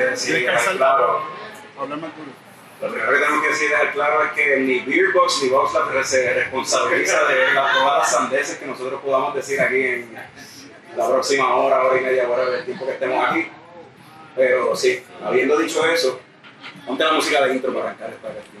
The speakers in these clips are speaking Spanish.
que decir y dejar claro. Hablar más duro. Lo primero que tenemos que decir dejar claro es que ni Beerbox ni Boxlab se responsabiliza de las, todas las sandeces que nosotros podamos decir aquí en la próxima hora, hora y media, hora del tiempo que estemos aquí. Pero sí, habiendo dicho eso, ponte la música de intro para arrancar esta cuestión.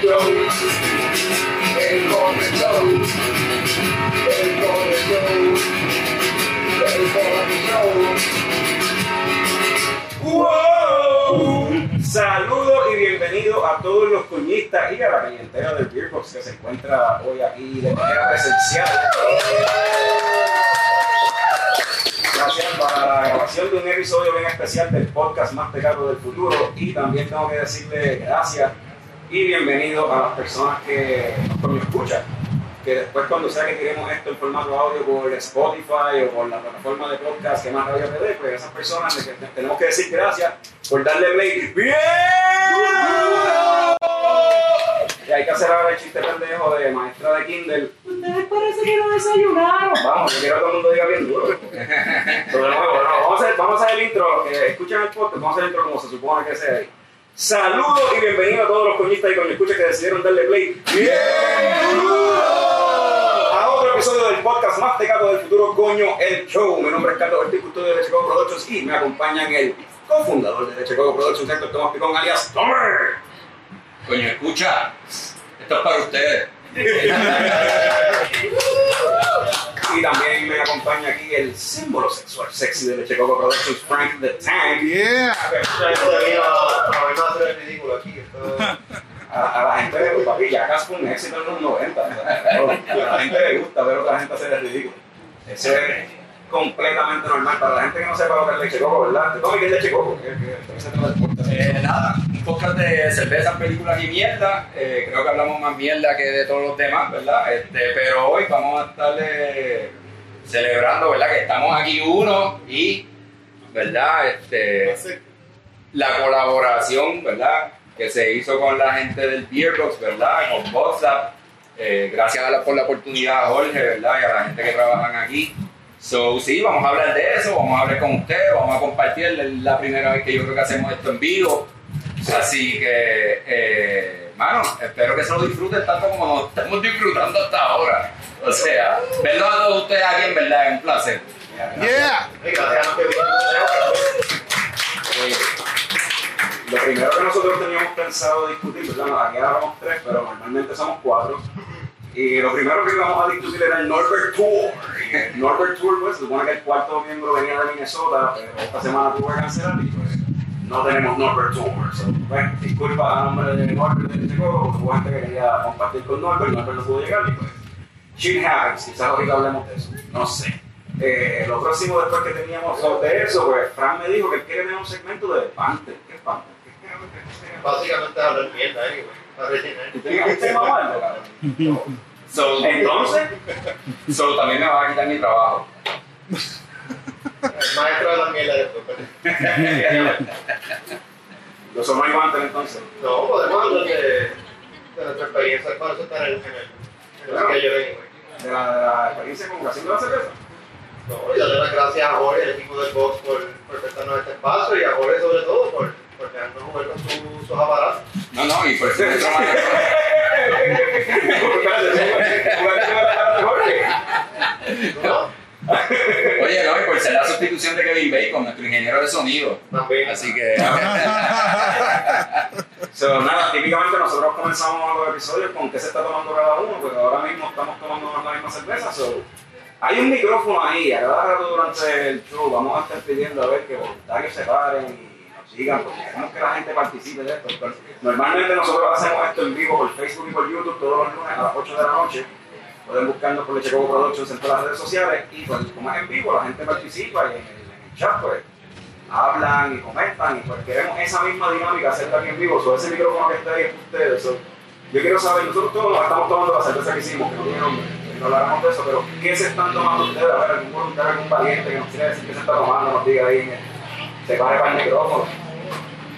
Show. ¡Wow! Saludos y bienvenidos a todos los cuñistas y a la clientela del Beerbox que se encuentra hoy aquí de manera presencial. Gracias para la grabación de un episodio bien especial del podcast Más Pecado del Futuro y también tengo que decirle gracias y bienvenidos a las personas que nos escuchan. Que después cuando sea que tiremos esto en formato audio por Spotify o por la plataforma de podcast que más radio PD, pues esas personas les tenemos que decir gracias por darle play. ¡Bien! Y hay que hacer ahora el chiste pendejo de maestra de Kindle. Ustedes parece que no desayunaron. Vamos, yo quiero que todo el mundo diga bien duro. Pero de nuevo, no, vamos, a hacer, vamos a hacer el intro, que escuchen el podcast, vamos a hacer el intro como se supone que sea ahí. Saludos y bienvenidos a todos los coñistas y coñescuchas que decidieron darle play. A otro episodio del podcast más tecato del futuro, coño, el show. Mi nombre es Carlos Ortiz, custodio de Chicago Productions y me acompañan el cofundador de Chicago Productions, Héctor Tomás Picón, alias Tomer. Coño, escucha, esto es para ustedes. Y también me acompaña aquí el símbolo sexual sexy de Chicago Productions, Frank the Tank. Yeah. A, a la gente le gusta, papi, ya fue un éxito en los 90. o sea, A la gente le gusta ver a otra gente hacer el ridículo. Eso es completamente normal. Para la gente que no sepa lo que es leche coco, ¿verdad? ¿Te tomas qué es leche coco? Eh, nada, un podcast de cervezas, películas y mierda. Eh, creo que hablamos más mierda que de todos los demás, ¿verdad? Este, pero hoy vamos a estar eh, celebrando, ¿verdad? Que estamos aquí uno y, ¿verdad? Este, la colaboración, ¿verdad? Que se hizo con la gente del Beerbox, ¿verdad? Con WhatsApp. Eh, gracias a la- por la oportunidad Jorge, ¿verdad? Y a la gente que trabajan aquí. So, sí, vamos a hablar de eso, vamos a hablar con ustedes, vamos a compartir. Es la primera vez que yo creo que hacemos esto en vivo. Así que, eh, mano, espero que se lo disfruten tanto como nos estamos disfrutando hasta ahora. O sea, verlos a todos ustedes aquí en verdad es un placer. Yeah. Eh, Lo primero que nosotros teníamos pensado discutir, ¿verdad? Aquí éramos tres, pero normalmente somos cuatro. Y lo primero que íbamos a discutir era el Norbert Tour. Norbert Tour, pues, se supone que el cuarto miembro venía de Minnesota, pero esta semana tuvo que cancelar y pues no tenemos Norbert Tour. So, pues, disculpa a nombre de Norbert de Chicago, hubo gente que quería compartir con Norbert, Norbert no pudo llegar y pues, shit happens, quizás ahorita hablemos de eso, no sé. Eh, lo próximo después que teníamos sobre eso, pues Fran me dijo que él quiere tener un segmento de Panther. ¿Qué es Panther? ¿Qué es Panther? Básicamente hablar mierda, anyway. Para rellenar. ¿Tú tenías un tema o algo, cabrón? So, Entonces, so, también me va a quitar mi trabajo. El maestro de la mierda después. pero- los somos Panther entonces. No, podemos hablar de, de nuestra experiencia para eso en el, en el, en el schedule, anyway. De la, de la experiencia con haciendo la cerveza. No, y darle las gracias a Jorge y al equipo del Box por, por prestarnos este espacio y a Jorge sobre todo por, por dejarnos jugar con su- sus aparatos. No, no, y por eso me trabajo. ¿No? Oye, no, y por ser la sustitución de Kevin Bacon, nuestro ingeniero de sonido. También. Así que. So, nada, típicamente nosotros comenzamos los episodios con qué se está tomando cada uno, porque ahora mismo estamos tomando la misma cerveza. So, hay un micrófono ahí, a cada rato durante el show vamos a estar pidiendo a ver que voluntarios se paren y nos sigan, porque queremos que la gente participe de esto. Normalmente nosotros hacemos esto en vivo por Facebook y por YouTube todos los lunes a las 8 de la noche. Pueden buscarnos por Leche Coco Productions en todas las redes sociales y pues, como es en vivo, la gente participa y en el, en el chat pues hablan y comentan y pues queremos esa misma dinámica hacerla aquí en vivo. So, ese micrófono que está ahí es ustedes. So, yo quiero saber, nosotros todos nos estamos tomando la cerveza que hicimos, que no tiene nombre, no habláramos de eso, pero ¿qué se están tomando ustedes? A ver, algún voluntario, algún valiente que nos quiera decir qué se está tomando, nos diga ahí, se pare para el micrófono.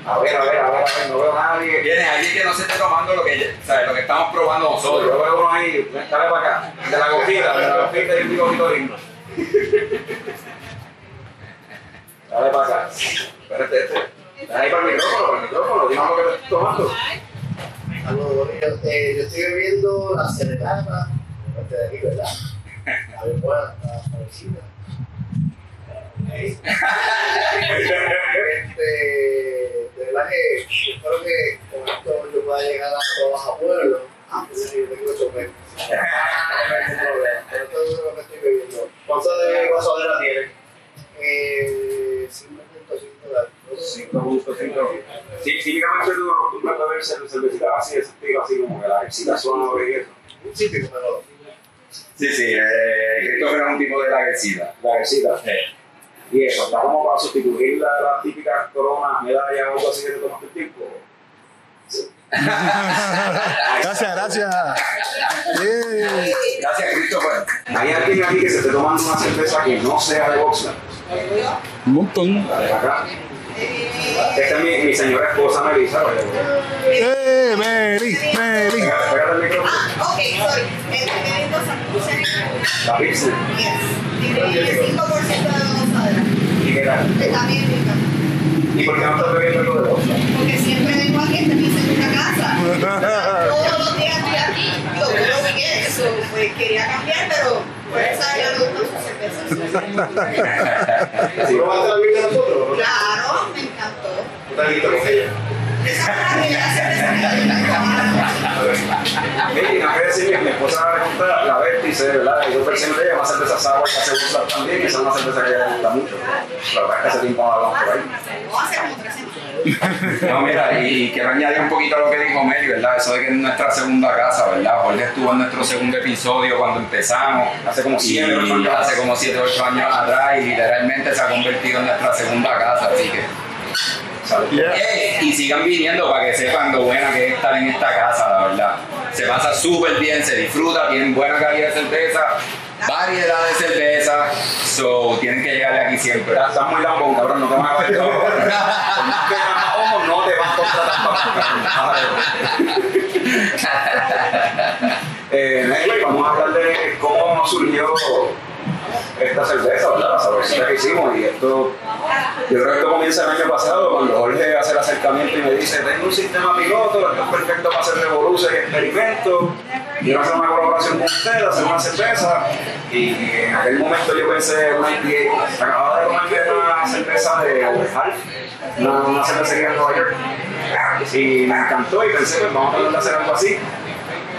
A ver, a ver, a ver, a ver, no veo a nadie. Viene alguien que no se esté tomando lo que, ¿sabes? lo que estamos probando Yo nosotros. veo uno ahí, dale para acá, de la gotita, de la gotita y un bigotito lindo. Dale para acá. Espérate, este. Dale ahí para el micrófono, para el micrófono, dime lo que estás tomando. Saludos, yo, eh, yo estoy bebiendo la serenata, parte de aquí, ¿verdad? A ver, buena, la parecida. Este, de verdad que yo espero que con esto yo pueda llegar a todos a pueblo. Ah, pues sí, yo tengo chofer. No hay ningún problema, pero esto es lo que estoy bebiendo. ¿Cuánto de guasadera tiene? Eh, 5.5 de alcohol. 5.5. Sí, típicamente tú acostumbras a beber cerve- cervecitas así, de ese estilo, así como que la excitación abre y eso. Que me lo Sí, sí, eh, Christopher es un tipo de laguercita. La excita. Y eso, está como para sustituir la- las típicas coronas, medallas o algo así que te tomaste el tiempo. Gracias, gracias. Yeah. Gracias, Christopher. Hay alguien aquí que se esté tomando una cerveza que no sea de Oxford. Un montón. Esta es mi, mi señora esposa Melissa. ¿vale? ¡Eh, el micrófono. Ah, ok, sorry. La Pilsen. Yes. Tiene 5% de. ¿Y qué tal? Está bien rica. ¿Y por qué no estás bebiendo algo de Oxford? Porque siempre vengo aquí, esta es mi segunda casa. Todos los días estoy aquí. Digo, todo bien, eso. Pues quería cambiar, pero por esa ya me gustan sus cervezas. ¿Sí probaste la birra de nosotros? Claro, me encantó. ¿Tú estás listo con ella? Esa que yo Mira, no que decir que mi esposa le gusta la vértice, ¿verdad? Dos versiones de ella, una cerveza sour que hace gustar también, y esa es una cerveza que a ella le gusta mucho. La verdad es que hace tiempo no hablamos por ahí. No, mira, y quiero añadir un poquito a lo que dijo Mary, ¿verdad? Eso de que es nuestra segunda casa, ¿verdad? Jorge estuvo en nuestro segundo episodio cuando empezamos. Hace como 7 8 Y años. hace como 7 8 años atrás y literalmente se ha convertido en nuestra segunda casa, así que... Yeah. Eh, y sigan viniendo para que sepan lo buena que es estar en esta casa, la verdad. Se pasa súper bien, se disfruta, tienen buena calidad de cerveza, variedad de cerveza, so tienen que llegarle aquí siempre. Estás estás muy lambón, cabrón, no te van a ver todo. Por más que hagas ojo, Eh, anyway, vamos a hablar de cómo surgió esta cerveza, ¿verdad? La sabrosita que hicimos y esto, yo creo que comienza el año pasado cuando Jorge hace el acercamiento y me dice, tengo un sistema piloto, esto es perfecto para hacer revoluciones y experimentos, quiero hacer una colaboración con ustedes, hacer una cerveza y en aquel momento yo pensé una IPA, acababa de tomarme una cerveza de Half, una, una cervecería en Nueva York y me encantó y pensé, pues vamos a tratar de hacer algo así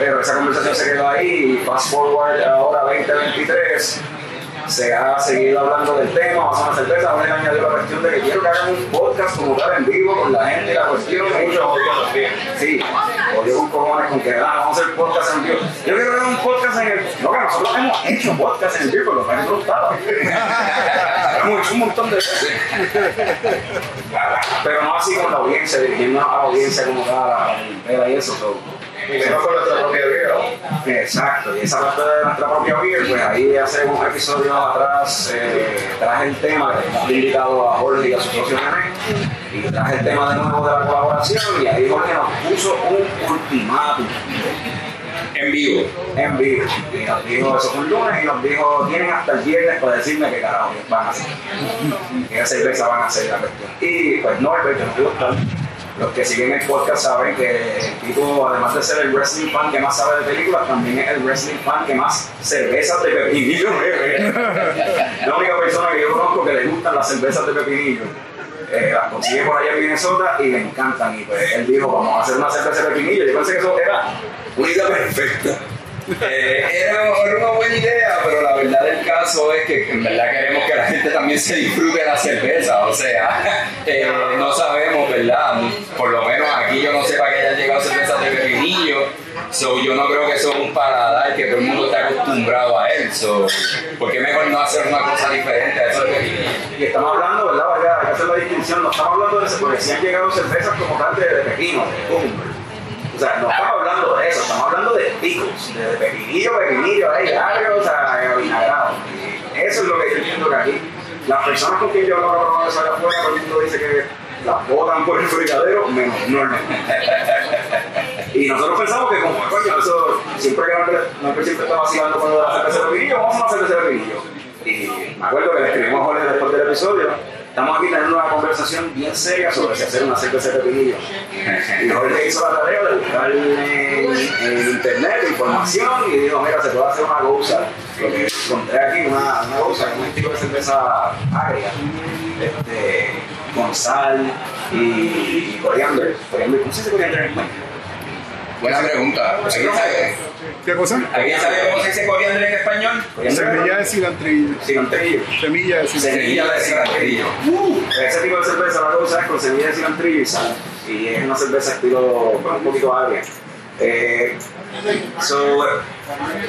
pero esa conversación se quedó ahí fast forward ahora 2023 se ha seguido hablando del tema, vamos a hacer una cerveza, ahora le añadió la cuestión de que quiero que hagan un podcast como tal en vivo con la gente y la cuestión. Muchos odios también. Sí, odio con cojones con que ah, vamos a hacer podcast en vivo. Yo quiero hacer un podcast en el. No, que nosotros hemos hecho podcast en vivo, lo que no hecho un montón de veces. Pero no así con la audiencia, dirigiendo a la audiencia como tal, y eso. so. Y menos con nuestra propia vida. Exacto, y esa parte de nuestra propia beer, pues ahí hace unos episodios atrás eh, traje el tema, que invitado a Jorge y a su socio y traje el tema de nuevo de la colaboración, y ahí Jorge nos puso un ultimátum En vivo. en vivo. Y nos dijo, eso fue un lunes, y nos dijo, tienen hasta el viernes para decirme qué carajo van a hacer. Qué cerveza van a hacer la cuestión. Y pues Norbert, que nos gusta, los que siguen el podcast saben que el tipo, además de ser el wrestling fan que más sabe de películas, también es el wrestling fan que más cervezas de pepinillo bebe. La única persona que yo conozco que le gustan las cervezas de pepinillo. Eh, las consigue por allá en Minnesota y le encantan. Y pues él dijo, vamos a hacer una cerveza de pepinillo. Yo pensé que eso era una idea perfecta. Eh, era, era una buena idea, pero la verdad del caso es que en verdad queremos que la gente también se disfrute la cerveza. O sea, eh, no sabemos, ¿verdad? Por lo menos aquí yo no sé para qué hayan llegado cervezas de pepinillo. So, yo no creo que eso es un paladar que todo el mundo está acostumbrado a él. So, ¿Por qué mejor no hacer una cosa diferente a eso? Y estamos hablando, ¿verdad? Vaya, hay que hacer la distinción. No estamos hablando de si han llegado cervezas como tal de, de sea, no estamos hablando de eso, estamos hablando de picos, de, pepinillo, pepinillo, ahí, agrio, o sea, vinagrado. Eso es lo que yo entiendo que aquí, las personas con quien yo hablo eso allá afuera, el mundo dice que las botan por el fricadero, menos Norman. Y nosotros pensamos que como, coño, eso siempre que Norbert siempre está vacilando con lo vamos a una cerveza de. Y me acuerdo que le escribimos a Jorge después del episodio, estamos aquí teniendo una conversación bien seria sobre si hacer una cerveza de pepinillo. Y Jorge hizo la tarea de buscar en, internet información y dijo, mira, se puede hacer una goza. Lo que encontré aquí, una, una goza, un estilo de cerveza agria, este, con sal y, y coriander. ¿Cómo se dice coriander en español? Buena pregunta. ¿Alguien sabe, ¿Qué cosa? ¿Alguien sabe cómo se dice coriander en español? Semilla de cilantrillo. Cilantrillo. Semilla de cilantrillo. Semilla de cilantrillo. Ese tipo de cerveza la cosa es con semilla de cilantrillo y sal. Y es una cerveza estilo un poquito agria. Eh, so,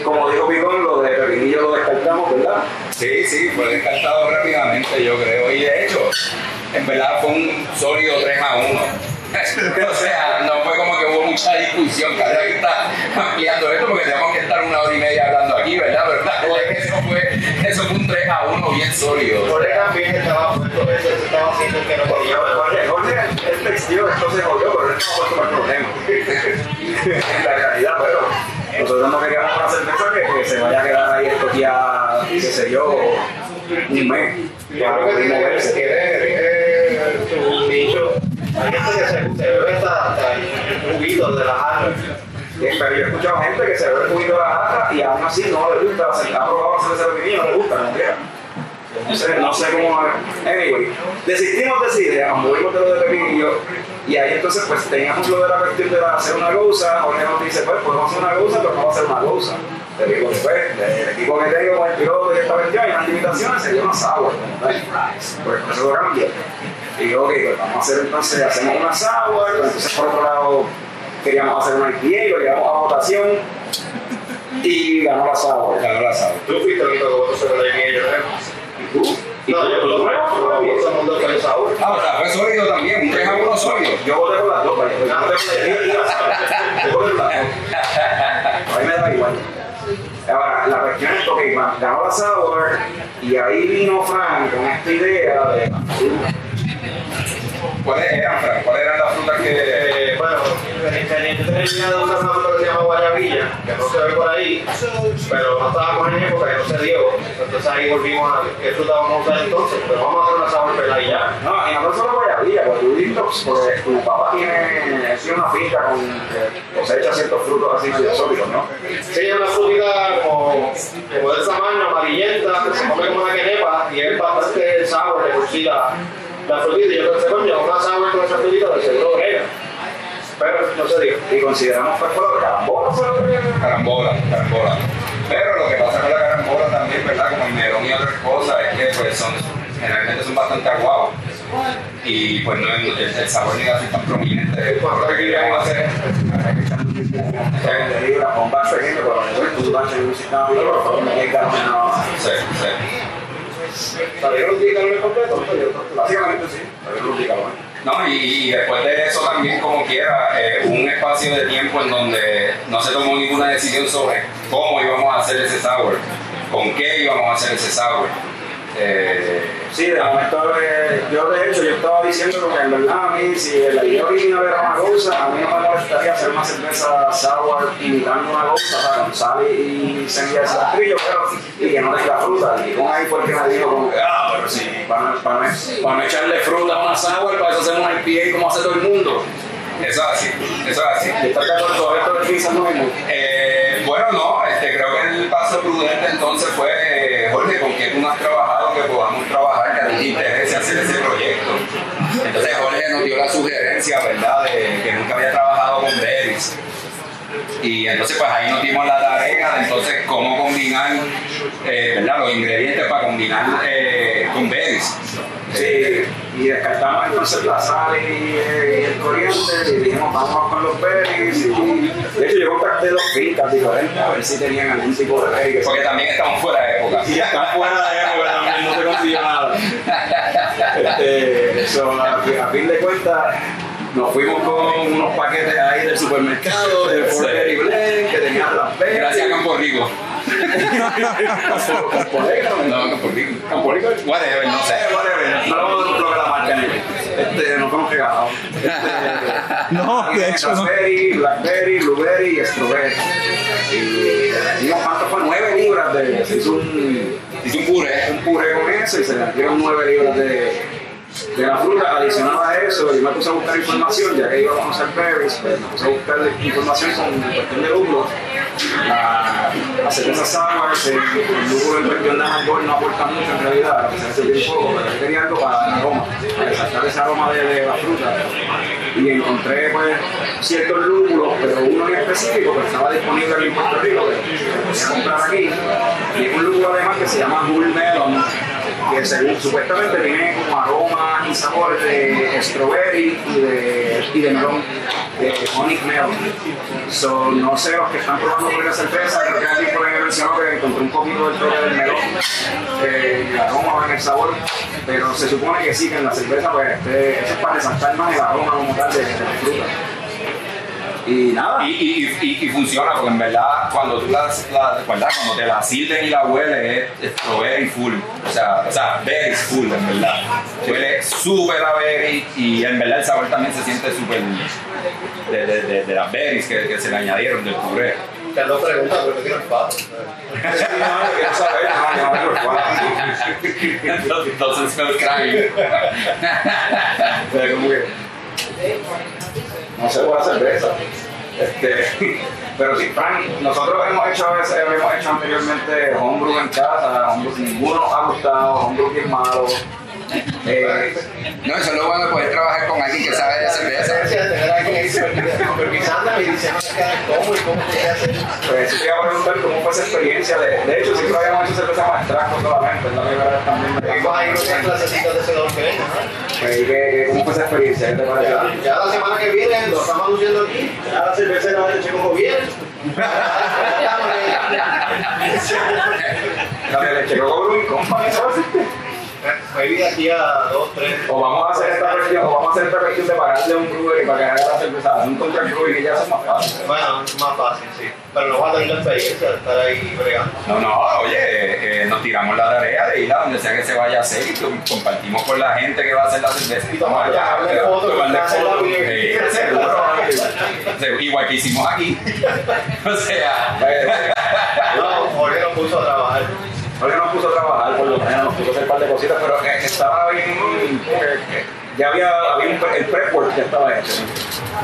como dijo Picón, lo de pepinillo lo descartamos, ¿verdad? Sí, sí, fue descartado rápidamente, yo creo. Y de hecho, en verdad fue un sólido 3 a 1. o sea, no fue como que hubo mucha discusión. Cada vez que está ampliando esto, porque tenemos que estar una hora y media hablando aquí, ¿verdad? Pero la verdad es que eso fue, eso fue un 3 a 1 bien sólido. Jorge también estaba puesto, eso se estaba haciendo el que no podía. Jorge, Jorge, el textillo esto se jodió, pero él estaba puesto para el problema. en la realidad, pero nosotros no queríamos una cerveza que, que se vaya a quedar ahí esto ya, qué sé yo, un mes. Yo creo que tiene que ver, un dicho. Hay gente que se, se bebe hasta, hasta el juguito de la jarra. Pero yo he escuchado gente que se bebe el juguito de la jarra y aún así no le gusta, se ha probado cerveza de pepinillo, no le gusta, no quiera. No sé, no sé cómo. Anyway, desistimos de esa idea, de lo de Pepinillo y ahí entonces pues teníamos lo de la cuestión de hacer una goza. Jorge nos dice, pues podemos hacer una goza, pero no va a ser una goza. Le digo, pues, del equipo que tengo con el piloto y esta cuestión y las limitaciones sería una sour. Pues eso lo cambia. Y digo, ok, pues vamos a hacer entonces, hacemos una sour, pero entonces por otro lado queríamos hacer una IPA, lo llevamos a votación y ganó la sour. Ganó la sal. Tú fuiste el único que votó sobre la yo creo. ¿Y tú? ¿Y No, yo lo nuevo, todo el mundo fue sabor. Ah, o sea, fue sólido también, un 3 a 1 sólido. Yo voté por las dos. Yo voté y la sour. Yo voté por las dos. A mí me da igual. Ahora, la cuestión es que ganó la sour y ahí vino Frank con esta idea de ¿Cuáles eran, Fran? ¿Cuáles eran las frutas que.? Eh, bueno, yo tenía de una fruta que se llama guayabilla, que no se ve por ahí, pero no estábamos en época que no se dio. Entonces ahí volvimos a qué fruta vamos a usar entonces, pero vamos a hacer una sabor pelada y ya. No, y no solo guayabilla, porque tú detox, porque tu papá tiene, tiene una finca con que cosecha ciertos frutos así medio sólidos, ¿no? Sí, es una frutita como, como de ese tamaño, amarillenta, que se come como una quenepa y es bastante sabor de sí la, la frutita. Y yo pensé, coño, una sabor con esa frutita de seguro brega. Pero no se dio. Y consideramos pues por carambola, fue lo Carambola, carambola. Pero lo que pasa con la carambola también, ¿verdad? Como el melón y otras cosas, es que pues son, generalmente son bastante aguados. Y pues no el, el sabor ni así tan prominente. Lo que queríamos hacer. la bomba pero tú vas en un sistema bien, por favor. Sí, sí. ¿Sabían los indicadores completos? Básicamente sí. No, y, y después de eso también, como quiera, eh, un espacio de tiempo en donde no se tomó ninguna decisión sobre cómo íbamos a hacer ese sour, con qué íbamos a hacer ese sour. Eh, Sí, de momento, eh, yo de hecho, yo estaba diciendo que en verdad a mí, si la idea original era una cosa, a mí no me molestaría hacer una cerveza sour imitando una cosa, o sea, con sal y semilla de cilantrillo, pero y que no tenga fruta. Y con ahí fue el que me dijo como que, ah, pero sí, para, para, para no echarle fruta a una sour, para eso hacemos una IPA como hace todo el mundo. eso es así, eso es así. Y está de acuerdo todo esto mismo. Eh, bueno, no, este, creo que el paso prudente entonces fue, ¿verdad?, de que nunca había trabajado con berries. Y entonces pues ahí nos dimos la tarea de entonces cómo combinar eh, ¿verdad? los ingredientes para combinar eh, con berries. Sí, y descartamos entonces la sal y, eh, y el coriandre y dijimos vamos con los berries. Y, de hecho, yo contacté dos fincas diferentes a ver si tenían algún tipo de se- Porque también estamos fuera de época. Y están fuera de época también, no se consiguió nada. Este, so, a, a fin de cuentas, nos fuimos con unos paquetes ahí del supermercado, de Sí. Forger y Blend, que tenían las berries. Gracias Campo Rico. Campo Negro. No, Campo Rico. Campo Rico. Whatever, no sé. Eh, whatever, No vamos a la marca ni Este, nos hemos pegado. Este, No, de hecho no. Raspberry, Blackberry, Blueberry y Strawberry. Y dimos cuánto fue, 9 libras de. Se hizo un, Hice un puré. un puré con eso y se le dieron 9 libras de, de la fruta. Adicional a eso, yo me puse a buscar información, ya que íbamos a hacer berries, pues me puse a buscar información con cuestión de lúpulos. La, la cerveza sour, el, lúpulo en cuestión de alcohol no aporta mucho en realidad, se hace bien poco, pero yo quería algo para el aroma, para resaltar ese aroma de, de la fruta. Y encontré pues ciertos lúpulos, pero uno en específico que estaba disponible en Puerto Rico, que podía comprar aquí. Y es un lúpulo además que se llama Bull Melon, que supuestamente tiene como aroma y sabor de strawberry y de, y de melón, de honey melon. So, no sé, los que están probando por la cerveza, creo que aquí por ahí mencionó que encontré un poquito del toque del melón, el aroma en el sabor, pero se supone que sí, que en la cerveza, pues, eso es para resaltar más el aroma como tal de, de la fruta. Y nada, Y, y, y, y funciona porque en verdad cuando tú las, la, ¿verdad? cuando te la sirven y la hueles es, es strawberry full, o sea, o sea, berries full en verdad. Huele súper a berry y en verdad el sabor también se siente súper de, de, de, de las berries que, que se le añadieron del puré. Te dos preguntas, pero no pato. Quiero saber, no, no, no, no, entonces, entonces como que, no sé por la cerveza. Este, pero sí, Frank, nosotros hemos hecho, a veces- hemos hecho anteriormente homebrew en casa, homebrew, ninguno ha gustado, homebrew bien malo. Eh, No, eso es lo bueno de poder trabajar con alguien que sabe de cerveza. Tener a alguien ahí supervisándome y diciendo cómo y cómo se hace. pues sí te iba a preguntar cómo fue esa experiencia. De, de hecho, siempre habíamos hecho cerveza más extracto solamente, la primera vez también. Vimos ahí unas clasecitas de ese don que venga, Pues, ¿y qué- ¿Cómo fue esa experiencia? ¿Qué te pareció? Ya, ya la semana que viene lo estamos anunciando aquí. Ya la cervecera de Chico Joviel. La de leche Coco Brewing Company, ¿sabes? Maybe de aquí a dos, tres. O vamos a hacer esta cuestión, o vamos a hacer esta cuestión de pagarle a un brewery para que haga la cerveza, un contract brewing y ya es más fácil. Bueno, es más fácil, sí. Pero no va a tener la experiencia de estar ahí bregando. No, no, oye, eh, eh, nos tiramos la tarea de ir a donde sea que se vaya a hacer y compartimos con la gente que va a hacer la cerveza y tomar la. Igual que hicimos aquí. o sea, No, Jorge nos puso a trabajar. Jorge nos puso a trabajar, por lo menos nos puso a hacer un par de cositas, pero eh, estaba bien, ya había, había un pre- el prep-work ya estaba hecho.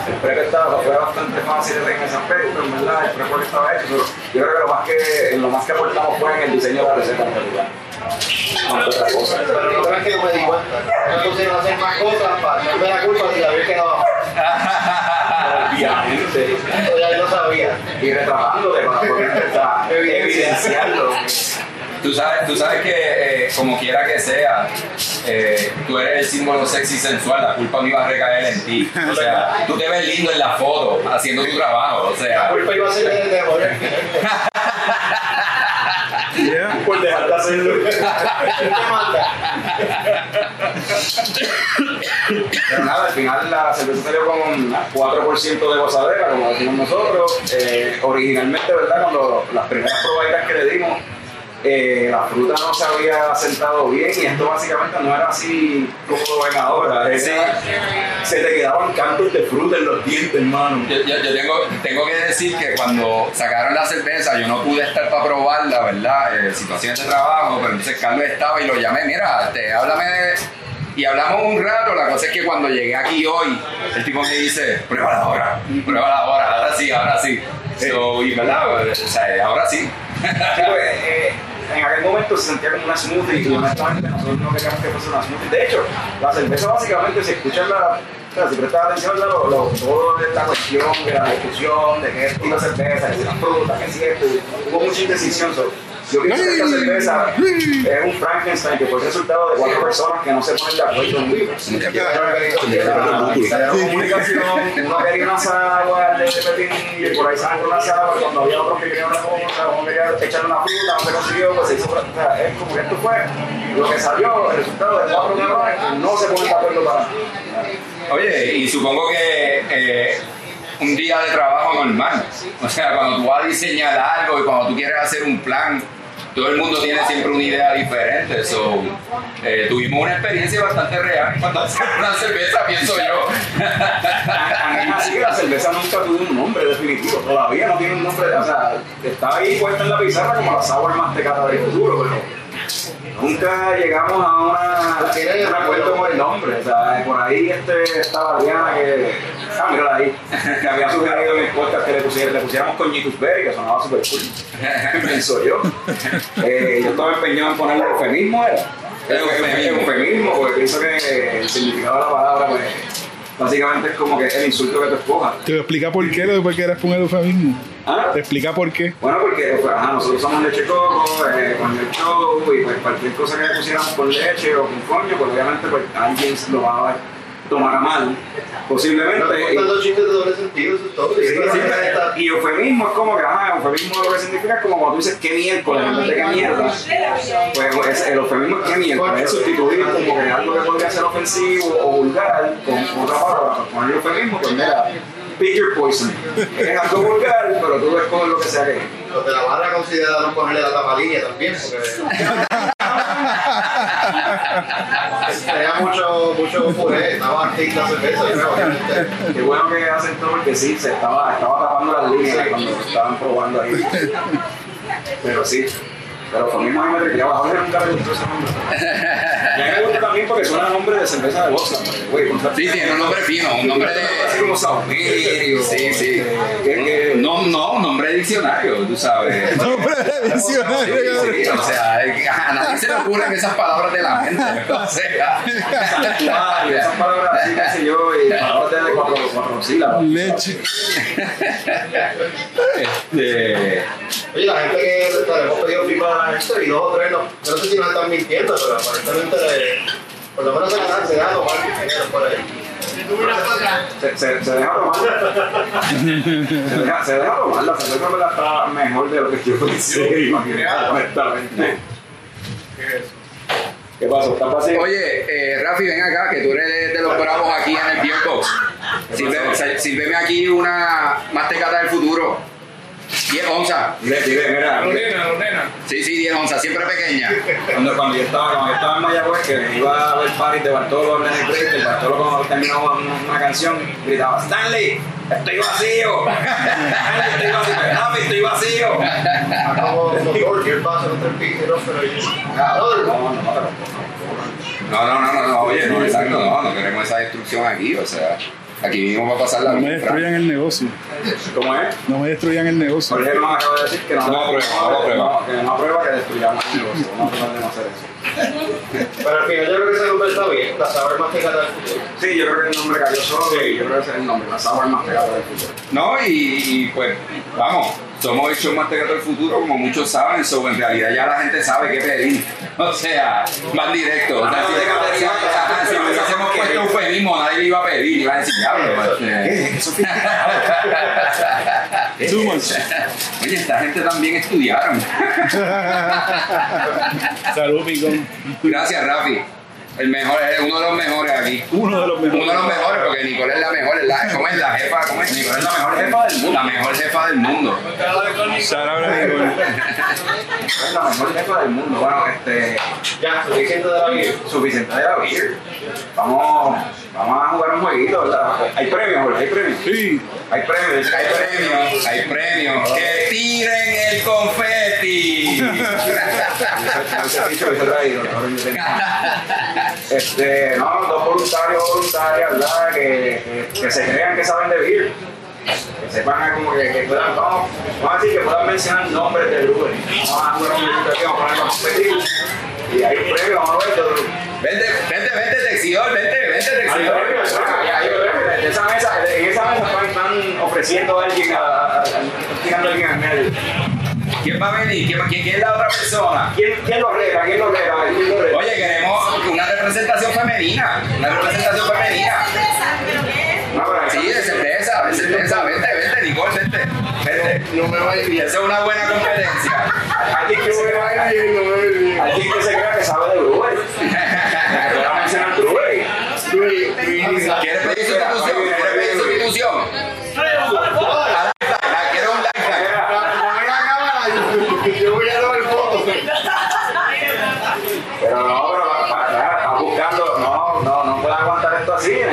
El prep estaba, fue bastante fácil en ese aspecto, en verdad, el prep-work estaba hecho, pero yo creo que lo más que, lo más que aportamos fue en el diseño de la receta en realidad. No. Pero no creas que no me di cuenta. Me pusieron a hacer más cosas para echarme la culpa si la había quedado. Obviamente. Eso ya yo sabía. Y retrabajándote para poder evidenciarlo. Tú sabes, tú sabes que eh, como quiera que sea, eh, tú eres el símbolo sexy sensual, la culpa no iba a recaer en ti. O sea, tú te ves lindo en la foto haciendo tu trabajo. O La sea, culpa iba a ser de de. Yeah. Por dejar de hacerlo. ¿Quién te manda? Pero nada, al final la cerveza salió con 4% de gozadera, como decimos nosotros. Eh, originalmente, ¿verdad? Cuando las primeras probaditas que le dimos, eh, la fruta no se había sentado bien y esto básicamente no era así como lo ven ahora. Era- se te quedaban cantos de fruta en los dientes, hermano. yo, yo- yo tengo, tengo que decir que cuando sacaron la cerveza yo no pude estar para probarla, ¿verdad? Eh, situaciones de trabajo, pero entonces Carlos estaba y lo llamé, mira, este, háblame de... Y hablamos un rato, la cosa es que cuando llegué aquí hoy, el tipo me dice, pruébala ahora, pruébala ahora, ahora sí, ahora sí. So, y verdad, o sea, ahora sí. Pues, eh, en aquel momento se sentía como una smoothie y honestamente nosotros no queríamos que fuese una smoothie. De hecho, la cerveza básicamente, si escuchas la, si prestas atención, lo, lo, todo es la cuestión de la discusión, de estilo de cerveza, que si la fruta, que si esto, hubo mucha indecisión. so, yo pienso que esta cerveza es un Frankenstein que fue el resultado de cuatro personas que no se ponen de acuerdo en un la comunicación, uno quería una sagua de pepinillo y por ahí salió una sagua, cuando había otro que quería una cosa, uno quería echarle una fruta, no se consiguió, pues se hizo, o sea, es como que esto fue lo que salió, el resultado de cuatro cabrones que no se ponen de acuerdo para nada. Oye, y supongo que eh, un día de trabajo normal. O sea, cuando tú vas a diseñar algo y cuando tú quieres hacer un plan, todo el mundo tiene siempre una idea diferente. So, eh, tuvimos una experiencia bastante real cuando hacemos una cerveza, pienso yo. Así que la cerveza nunca tuvo un nombre definitivo, todavía no tiene un nombre, o sea, está ahí puesta en la pizarra como la sour mantecata del futuro, pero nunca llegamos a una, un acuerdo con el nombre, o sea, por ahí este, estaba Diana que, ah, mira ahí, que había sugerido en el podcast que le, pusiera, le pusiéramos coñitus berry, que sonaba super cool, pienso yo. Eh, yo estaba empeñado en ponerle eufemismo, era. Eufemismo. Eufemismo, porque pienso que el significado de la palabra, pues, básicamente es como que el insulto que tú escojas. Te voy a explicar por qué lo después que eras con el eufemismo. ¿Ah? Te explica por qué. Bueno, porque pues, ajá, nosotros usamos leche coco eh, con el show y pues cualquier cosa que pusiéramos con leche o con coño, pues obviamente pues, alguien lo va a tomar a mal, posiblemente. Y- los chistes de doble sentido, eso es todo. Sí, Y sí, sí, y eufemismo es como que, ajá, eufemismo lo que significa es como cuando tú dices qué miércoles en vez de qué mierda. Pues es- el eufemismo es qué miércoles, es sustituir como que algo que podría ser ofensivo o vulgar con otra palabra. Para poner eufemismo, pues mira, pick your poison. Es algo vulgar, pero tú ves con lo que sea que. Los de la barra consideraron ponerle la tapalínea también, porque tenía mucho, mucho puré, estaba artista cerveza, yo creo, obviamente. Qué bueno que hacen todo porque sí, se estaba, estaba tapando las líneas cuando estaban probando ahí. Pero sí, pero fue mismo a mí me tripeaba. A Jorge nunca le gustó ese nombre. Y a mí me gusta también porque suena nombre de cerveza de vodka. Güey, con- Sí, tiene un nombre fino, un nombre Así de... como Saumerio. Sí, sí. Que, que, No, no, un nombre de diccionario, tú sabes. Nombre de diccionario, Sí, o sea, a nadie se le ocurren esas palabras de la mente. O sea, santuario, esas palabras así, qué sé yo, y palabras de cuatro, cuatro sílabas. Leche. este, Oye, la gente que le hemos pedido firmar esto y dos o tres, no, yo no sé si nos están mintiendo, pero aparentemente le- por lo menos se ganan, se tomar por ahí. Se, se, se deja tomar. se, deja, se deja tomar. La cerveza me la está mejor de lo que yo pensé. imaginar, honestamente. ¿Qué pasó? ¿Está fácil? Oye, eh, Rafi, ven acá, que tú eres de los bravos aquí en el Beer Box. Sírveme aquí una mastecata del futuro. 10 onzas. Dile, dile, mira. Sí, sí, 10 onzas, siempre pequeña. Cuando, cuando, yo estaba, cuando yo estaba en Mayagüez, que iba a ver parties de Bartolo en el break, el Bartolo cuando terminaba una, una canción, gritaba, Stanley, estoy vacío. Stanley, estoy vacío. Estoy vacío. Como como George, el paso, no te piques, no, pero No, no, no, no, pero- No, no, no, no, no, oye, no, exacto, no, no queremos esa destrucción aquí, o sea, aquí mismo va a pasar la No me destruyan el negocio. ¿Cómo es? No me destruyan el negocio. Jorge nos acaba de decir que no, No aprueba, no aprueba. que no aprueba que destruyamos el negocio. No hacer eso. Pero al final yo creo que ese nombre está bien, la saber más que cada futuro. Sí, yo creo que el nombre cayó solo y yo creo que ese es el nombre, la sour más pegada del futuro. No, y, y, pues, vamos, somos el show más tecato del futuro, como muchos saben, so, en realidad ya la gente sabe qué pedir. O sea, más directo. O sea, si, si hubiésemos puesto eufemismo, nadie le iba a pedir, iba a decir, diablo. este". Eso Too much. Oye, esta gente también estudiaron. Salud, picón. Gracias, Rafi. El mejor, es uno de los mejores aquí. Uno de los mejores. Uno de los mejores, porque Nicole es la mejor, la, ¿cómo es la jefa? ¿Cómo es? Nicole es la mejor jefa del mundo. La mejor jefa del mundo. Shout out a Nicole. es la mejor jefa del mundo. Bueno, este, Ya, suficiente de la vida. suficiente de la beer. Vamos, vamos a jugar un jueguito, ¿verdad? Hay premios, Jorge, hay premios. Sí. Hay premios. Hay premios, hay premios. ¡Que tiren el confeti! Este, no, dos voluntarios o voluntarias, ¿verdad? Que, que, que se crean que saben de beer. Que sepan como que, que puedan, vamos, vamos a decir que puedan mencionar nombres de brewery. Vamos a jugar un jueguito aquí, vamos a competir. Y hay premios, vamos a ver todo. Vente, vente, vente, Texidor, vente, vente, Texidor. De esa mesa, en esa mesa están, ofreciendo a alguien, a, a, tirando a alguien al medio. ¿Quién va a venir? ¿Quién, quién, quién es la otra persona? ¿Quién, quién lo rega? ¿Quién lo rega? Oye, queremos una representación femenina. Una representación femenina. Sí, de cerveza, de cerveza. Vente, vente, Nicole, vente. Vente. No me va a ir Y bien. esa es una buena competencia. Alguien que, No me va a ir bien, no me va a ir bien. alguien que se crea que sabe de Luis, ¿Quieres pedir sustitución? ¿Quieres pedir sustitución? Ah, ¿Quieres un lifetime? Pon la cámara, yo- yo voy a dar fotos. Pero no, pero va- va- va- está buscando, no, no, no puede aguantar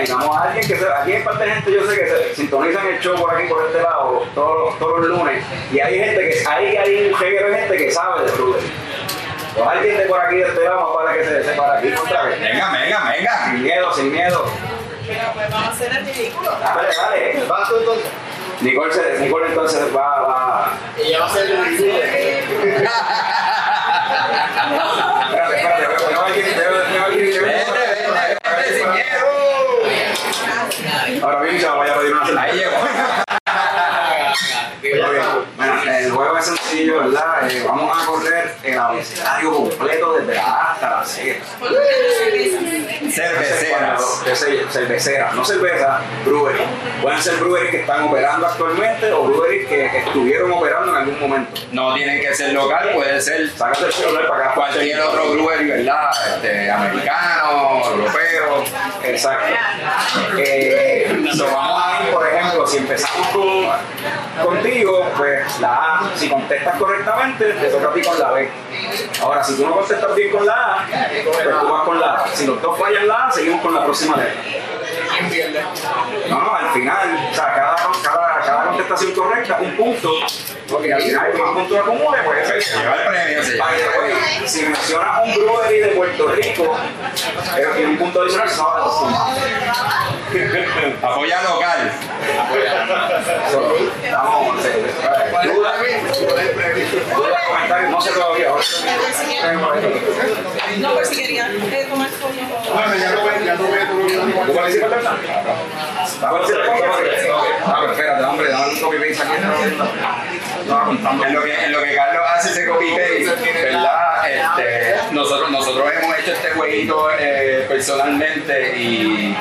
Necesitamos a alguien que se. Aquí hay parte de gente, yo sé que se sintonizan el show por aquí, por este lado, todos, los- todos los lunes. Y hay gente que. Hay, hay un género de gente que sabe de brewery. O alguien de por aquí, de este lado, más para que se separe aquí contra que. Venga, venga, venga. Sin miedo, sin miedo. Pero pues vamos a hacer el ridículo. Dale, dale. ¿Vas tú entonces? Nicole, se- Nicole entonces va, va. Ella va a ser el ridículo. Espérate, espérate, veo a alguien, veo- veo a alguien, veo- Vente, vente, vente, sin miedo. Ahora bien, se vaya a pedir una. Ahí llegó. Bueno, el juego es sencillo, ¿verdad? Eh, vamos a correr el abecedario completo desde la A hasta la Z. Cerveceras. Cerveceras. Cerveceras, no cerveza, brewery. Pueden ser breweries que están operando actualmente o breweries que estuvieron operando en algún momento. No tienen que ser local, puede ser Sácate el celular para acá. cualquier otro brewery, ¿verdad? Este, americano, europeo. Exacto. Eh, so, vamos a ir, por ejemplo, si empezamos con, contigo, pues la A, si contestas correctamente, te toca a ti con la B. Ahora, si tú no contestas bien con la A, pues tú vas con la A. Si los dos fallan la A, seguimos con la próxima letra. ¿Quién pierde? No, no, al final, o sea, cada, cada, cada contestación correcta, un punto, porque al final, más puntos acumule, pues Se lleva el premio, se lleva si mencionas un brewery de Puerto Rico, tiene un punto adicional, se va a. Apoya local. Vamos, duda, duda, comentarios, no sé todavía. No, pues si querían eh, tomar. Bueno, ya no ve, ya no ve verdade. Ah, pero espérate, hombre, dame un copy paste aquí. No, apuntando. En lo que, en lo que Carlos hace ese copy paste, ¿verdad? Este, nosotros, nosotros hemos hecho este jueguito eh, personalmente y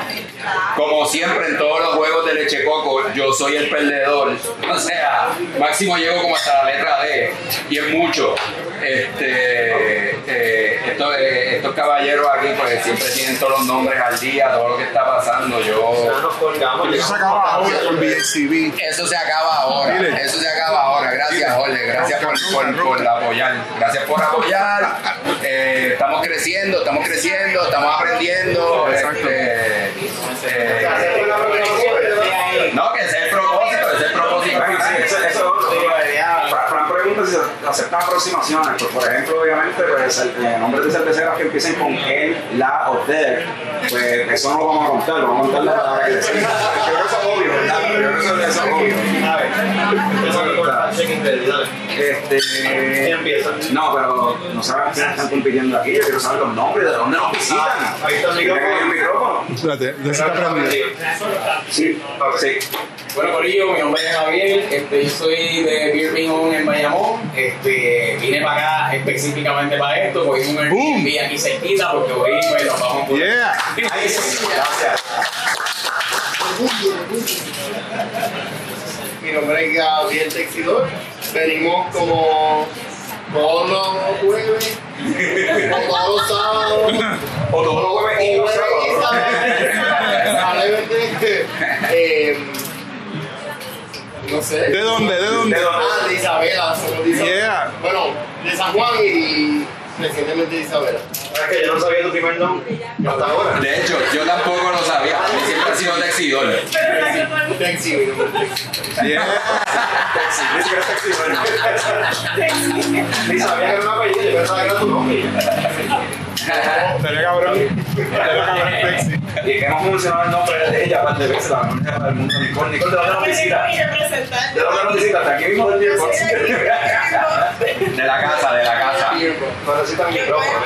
como siempre en todos los juegos de leche coco, yo soy el perdedor. O sea, máximo llego como hasta la letra D y es mucho. Este, eh, estos, eh, estos caballeros aquí pues siempre tienen todos los nombres al día, todo lo que está pasando. Yo Colgamos. Eso se acaba ahora con eso se acaba ahora, eso se acaba ahora. Gracias, Jorge, gracias por, por, por apoyar. Gracias por apoyar. Eh, estamos creciendo, estamos creciendo, estamos aprendiendo. Este, eh, no, que es el propósito, ese es el propósito. Bueno, sí, eso, eso es otro. Fran- Se aceptan aproximaciones. Pues, por ejemplo, obviamente, pues, el, eh, nombres de cerveceras que empiecen con el, la o der, pues eso no lo vamos a contar, lo vamos a contar la palabra que decimos. Yo creo que eso es obvio, ¿verdad? Yo creo que eso, eso es obvio. Este, ¿Quién empieza? no, pero no saben quiénes están compitiendo aquí. Yo quiero saber los nombres, de dónde nos visitan. Ahí está el micrófono. ¿Tienen el micrófono? Espérate, necesita prendido. Sí, sí. Bueno, Corillo, mi nombre es Javier, este, yo soy de On en Bayamón, este, vine para acá específicamente para esto, cogí un Airbnb aquí cerquita porque hoy pues, nos vamos por Yeah. Gracias. Mi nombre es Gabriel Texidor. Venimos como todos los jueves, o todos los sábados, O todos los jueves y los sábados. No sé. ¿De dónde? ¿De dónde? ¿De? Ah, de Isabela, somos de Isabela. Yeah. Bueno, de San Juan y recientemente de Isabela. Es que yo no sabía tu primer nombre hasta ahora. De hecho, yo tampoco lo sabía. Yo siempre he sido texidor. Texi, Texi. Yeah. Ni sabía que era un apellido, yo pensaba que era tu nombre. Cabrón. Cabrón sexy. Y que hemos mencionado el nombre de ella aparte de veces, la jefa del mundo, Nicole. Nicole, ¿de dónde nos visita? ¿De dónde nos visita? ¿De aquí mismo del Deer Box? De la casa, de la casa. No necesitan micrófono.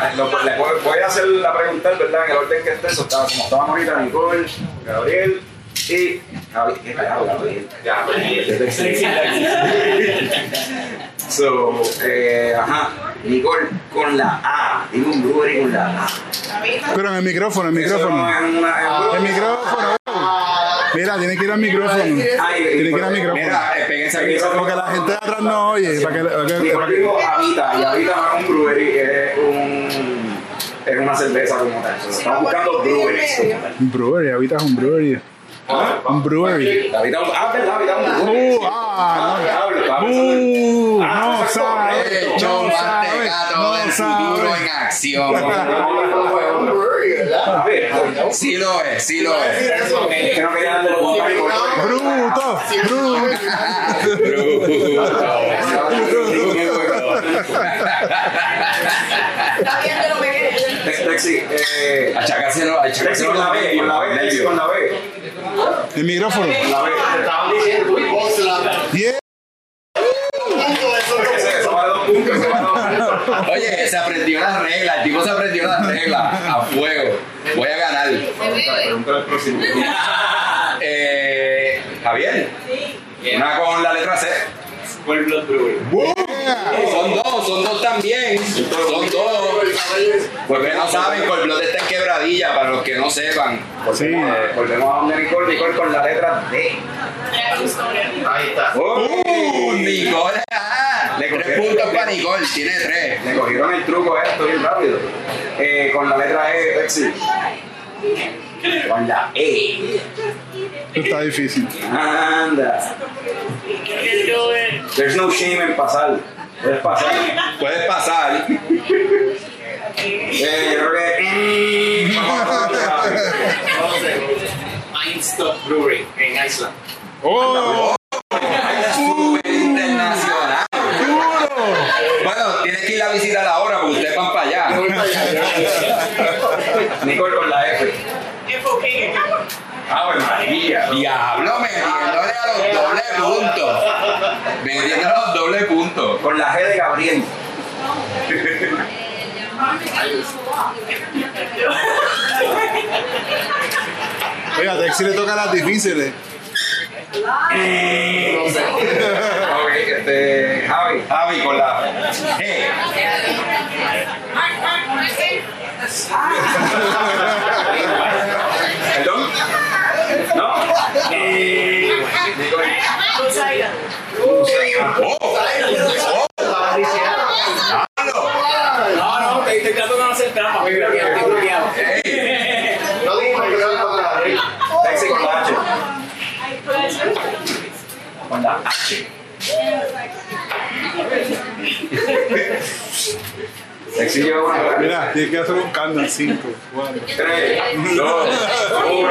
Mira lo- le voy, a hacer la pregunta, ¿verdad? En el orden que esté, como estaban ahorita, Nicole, Gabriel y Gabriel. ¿Qué carajo, Gabriel? Gabriel. So, eh, ajá, Nicole con la A, digo un brewery con la A. Pero en el micrófono, el Eso micrófono. una- El micrófono. Mira, tiene que ir al micrófono. Ay, Tiene que ir al micrófono. Mira, eh, péguense aquí. Porque la gente de atrás no oye. Para que, para que- Habita, y Habita un brewery, es un... Es una cerveza como tal. So, Estamos buscando breweries como tal. Un brewery, ahorita es un brewery. Un brewery. Habita un... Ah, ¿verdad? Habita un brewery. Uh, ah, en- Uh, Ah, no sabe. No sabe. No futuro sabe. en acción. un brewery, ¿verdad? Sí lo es, sí lo es. Bruto, bruto. Está bien, pero me quedé. Te- Texi, eh... Achacárselo, achacárselo con la B, con la B, con la B. El micrófono. Con la B. Te estaban diciendo, uy, vos la- Yeah. Ese- Eso vale dos puntos, eso vale dos puntos. Oye, se aprendió las reglas, el tipo se aprendió las reglas a fuego. Voy a ganar. Pregúntale al próximo. Eh, Javier, una con la letra C. Son dos, son dos también. Son dos. Porque no saben, Colblot está en quebradilla, para los que no sepan. Sí. Eh, Volvemos a donde Nicole, Nicole con la letra D. Ahí está. Uh, Nicole. Le tres puntos para Nicole, tiene tres. Le cogieron el truco esto bien rápido. Eh, con la letra E, Texi. Con la E. Está difícil. Anda. There's no shame en pasar. Puedes pasar. Puedes pasar. Eh, en. ¡Oh! Súper internacional. Bueno, tienes que ir a visitar ahora porque ustedes van para allá. Nicole. Ave María. Diablo, metiéndole a los doble puntos. Metiéndole a los doble puntos. Con la G de Gabriel. Oiga, a Texi le toca las difíciles. Ok, este. Javi. Javi con la G. ¿No? Eh, Nicole. No, no, te estoy tratando de no hacer trampa, estoy bloqueado, estoy bloqueado. No que la con la H. Con la H. Hora. Mira, tienes que hacer un countdown 5, 4. 3, 2, 1.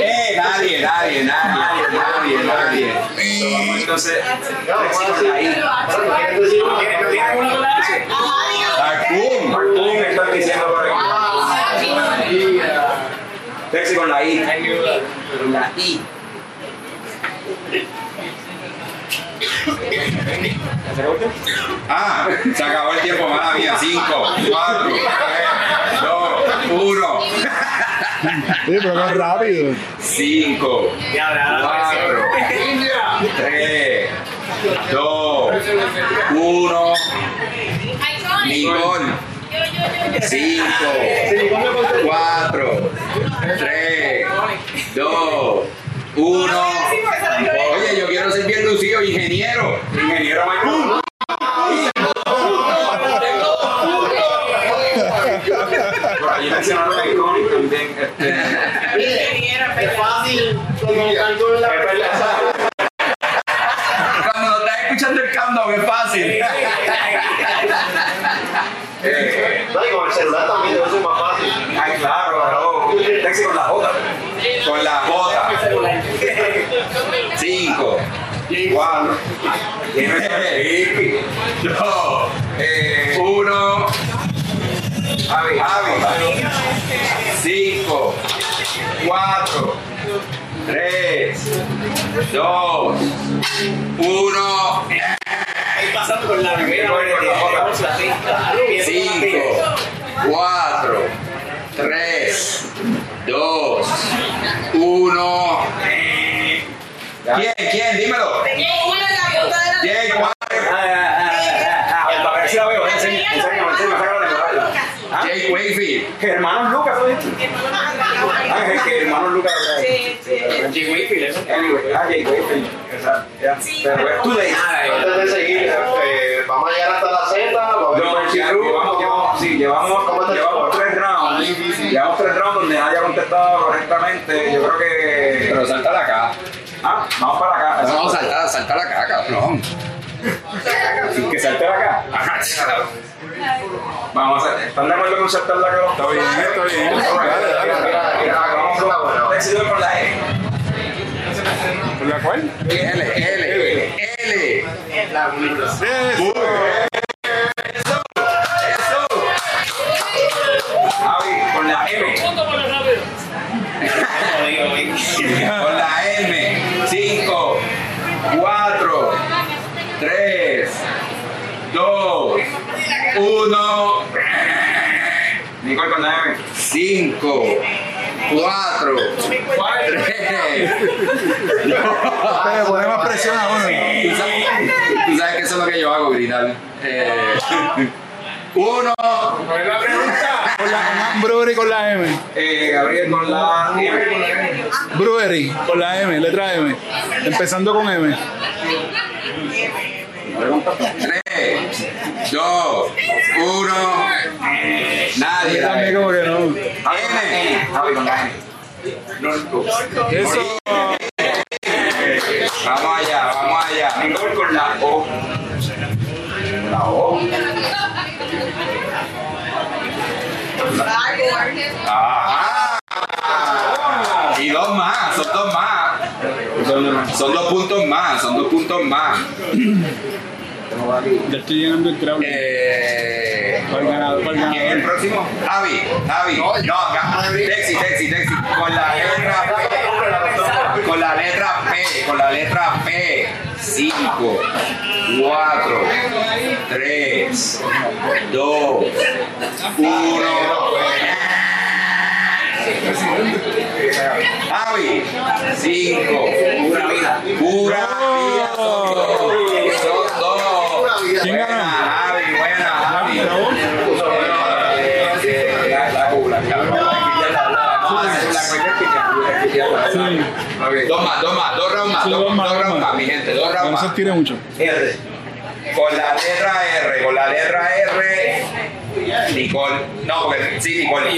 Eh, nadie, nadie, nadie, nadie, nadie. Entonces. Vamos Texi a con la I. la I. Ah, se acabó el tiempo, mala mía. Cinco, cuatro, tres, dos, uno. Sí, pero más rápido. Cinco, cuatro, tres, dos, uno. Nicole. Cinco, cuatro, tres, dos, uno. Oye, yo quiero ser bien lucido, ingeniero. Ingeniero Michael. Por allí mencionaron a Iconic también. Este, Es fácil como cálculo en la Cuando estás escuchando el countdown es fácil. eh, No, y con el celular también debe ser más fácil. ay, claro, claro. Taxi con la J. Con la J. 5, 4, 3, 2, 1. Javi, Javi. 5, 4, 3, 2, 1. Ahí pasando con la primera. Voy con la otra. 5, 4, 3, 2, 1. ¿Quién? ¿Quién? Dímelo. ¿Quién? ¿Cuál? El papel sí la veo, enséñame, enséñame, enséñame, sácala de medalla. ¿Ah? Jake Wakefield. Hermanos Lucas, ¿no viste? Ah, es que hermanos Lucas. Sí, sí. Jake Wakefield, eso. Anyway, ah, Jake Wakefield. Exacto, ya. Pero es too late. Antes de seguir, este, vamos a llegar hasta la Z, No, llevamos, sí, llevamos, ¿Cómo está el llevamos tres rounds. Llevamos tres rounds donde nadie ha contestado correctamente. Yo creo que. Pero salta la acá. Ah, vamos para acá. Vamos a saltar, saltar la acá, cabrón. Que salte acá. Vamos a. ¿Están de acuerdo con saltar la acá? Está bien, está bien. Vamos por la E. ¿Por la cual? L, L, L. Eso. Eso. Javi, con la M. Con la M. 5, 4, 3, 2, 1. Nicole con la M. 5, 4, 3. Le pone más presión a uno. Tú sabes, tú sabes que eso es lo que yo hago, gritar. Eh, uno. Con la con brewery con la M. Eh, Gabriel con la M. Brewery con la M, letra M. Empezando con M. Tres, dos, uno. Nadie. Yo también como que no. N. Javi con la N. Eso. Vamos allá, vamos allá. Nicole con la O. La O. Ajá. Y dos más, son dos más. Son dos puntos más, son dos puntos más. Ya estoy llenando el trago. Eh, Para el ganador, para el ¿Quién es el próximo? Javi, Javi. No, acá. Texi, Texi, Texi. Con la letra P. Con la letra P. Con la letra P. 5, 4, 3, 2, 1. Javi, 5, pura vida. Pura vida. Son dos. Son dos. ¿Quién ganó? Buena, Javi, buena, Javi. La- la cula, cabrón. Sí. Dos más, dos más, dos rounds más, dos, más, rounds más. más, mi gente, dos rounds no se más. tire mucho. R. Con la letra R, con la letra R, Nicole. No, porque sí, Nicole.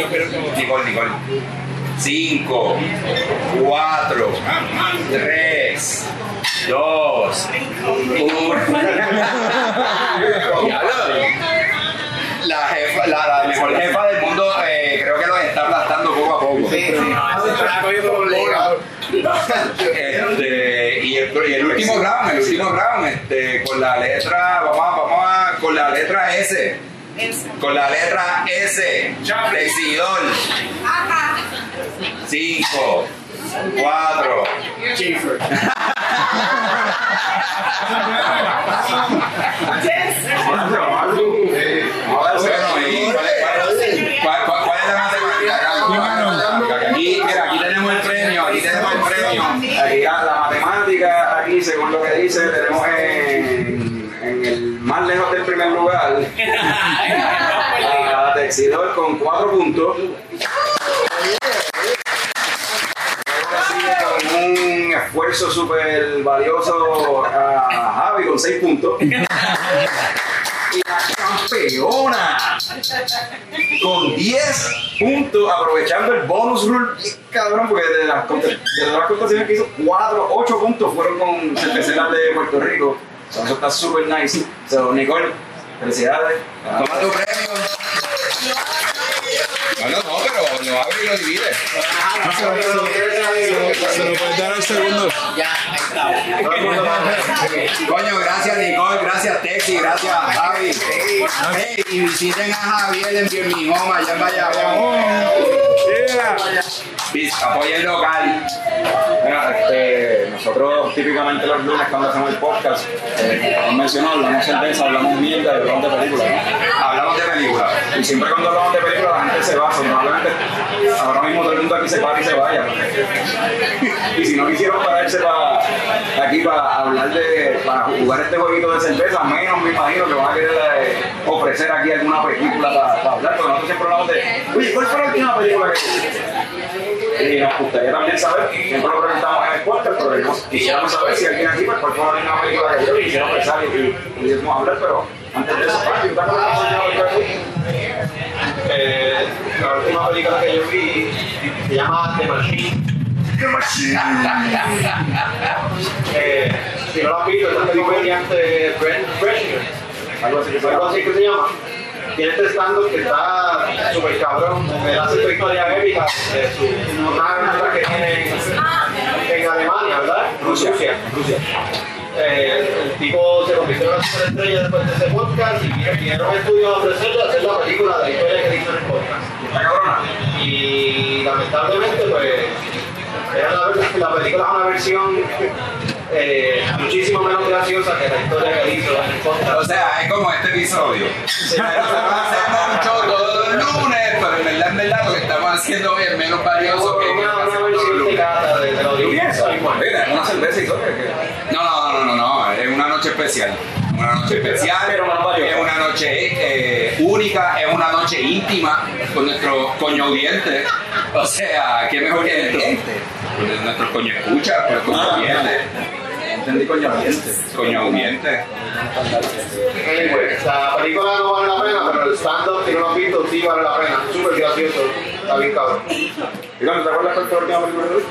Nicole, Nicole. 5, 4, 3, 2, 1. La, jefa, la, la mejor jefa del mundo eh, creo que los está aplastando poco a poco. Este, y, el, y el último round, el último round, este, con la letra, vamos a, vamos a, con la letra S. Con la letra S. Exhibidor. 5, 4, Bueno, ¿y cuál, es- la matemática? Aquí, tenemos el premio, aquí tenemos el premio. La, matemática, aquí según lo que dice, tenemos en, en el más lejos del primer lugar a Texidor con 4 puntos. Ahora sí, con un esfuerzo súper valioso a Javi con 6 puntos. Y la campeona con 10 puntos, aprovechando el bonus rule, cabrón, porque de las, de las contaciones que hizo, 4, 8 puntos fueron con cerveceras de Puerto Rico. So, eso está súper nice. So, Nicole, felicidades. Toma tu premio. Bueno, no, pero lo abre y lo divide. No, se, lo, se lo- se lo puedes dar al segundo. Ya, ahí está. Coño, gracias Nicole, gracias Texi, gracias Javi. Hey, y visiten a Javier en Birmingham, allá en Bayamón. Apoyen local. Mira, este, nosotros típicamente los lunes cuando hacemos el podcast, eh, como mencionado, hablamos cerveza, hablamos mierda y hablamos de películas. ¿no? Hablamos de películas. Y siempre cuando hablamos de películas la gente se va, probablemente ahora mismo todo el mundo aquí se para y se vaya. Y si no quisieron pararse para aquí para hablar de, para jugar este jueguito de cerveza, menos me imagino que van a querer eh, ofrecer aquí alguna película para, hablar, porque nosotros siempre hablamos de, oye, ¿cuál fue la última película que Y nos gustaría también saber, siempre lo preguntamos en el podcast, pero queremos- quisiéramos saber si alguien aquí, pues, cuál fue la última película que yo y quisiera pensar y, pudiésemos hablar, pero antes de eso, Papi, ¿tú te acuerdas de la última película? Eh, la última película que yo vi se llama The Machine. Eh, si no la has visto, es un comediante Brent Fresher. Algo así que se Algo llama. así que se llama. Tiene este stand que está súper cabrón. Él hace su historia épica de su una que tiene en, en Alemania, ¿verdad? Rusia. Rusia. Eh, el tipo se convirtió en una superestrella después de ese podcast y vinieron a estudios a ofrecerle hacer la película de la historia que hizo en el podcast. Y lamentablemente, pues, era la, la película es una versión eh, muchísimo menos graciosa que la historia que hizo en el O podcast. sea, es como este episodio. Nosotros hacemos un show todos los lunes, pero en verdad, en verdad, lo que estamos haciendo hoy es menos valioso que Una, una versión picada de, de la audiencia. Mira, una cerveza y todo. que- No, no, no, no, no, es una noche especial. Una noche especial, Pero más valiosa. es una noche eh, única, es una noche íntima con nuestros coño audientes. O sea, ¿qué mejor que esto? Con nuestros coño escucha, con los coño Ah. audientes. Entendí coño ambiente. Coño audientes. Anyway, la película no vale la pena, pero el stand-up, si no lo has visto, sí vale la pena. Súper gracioso.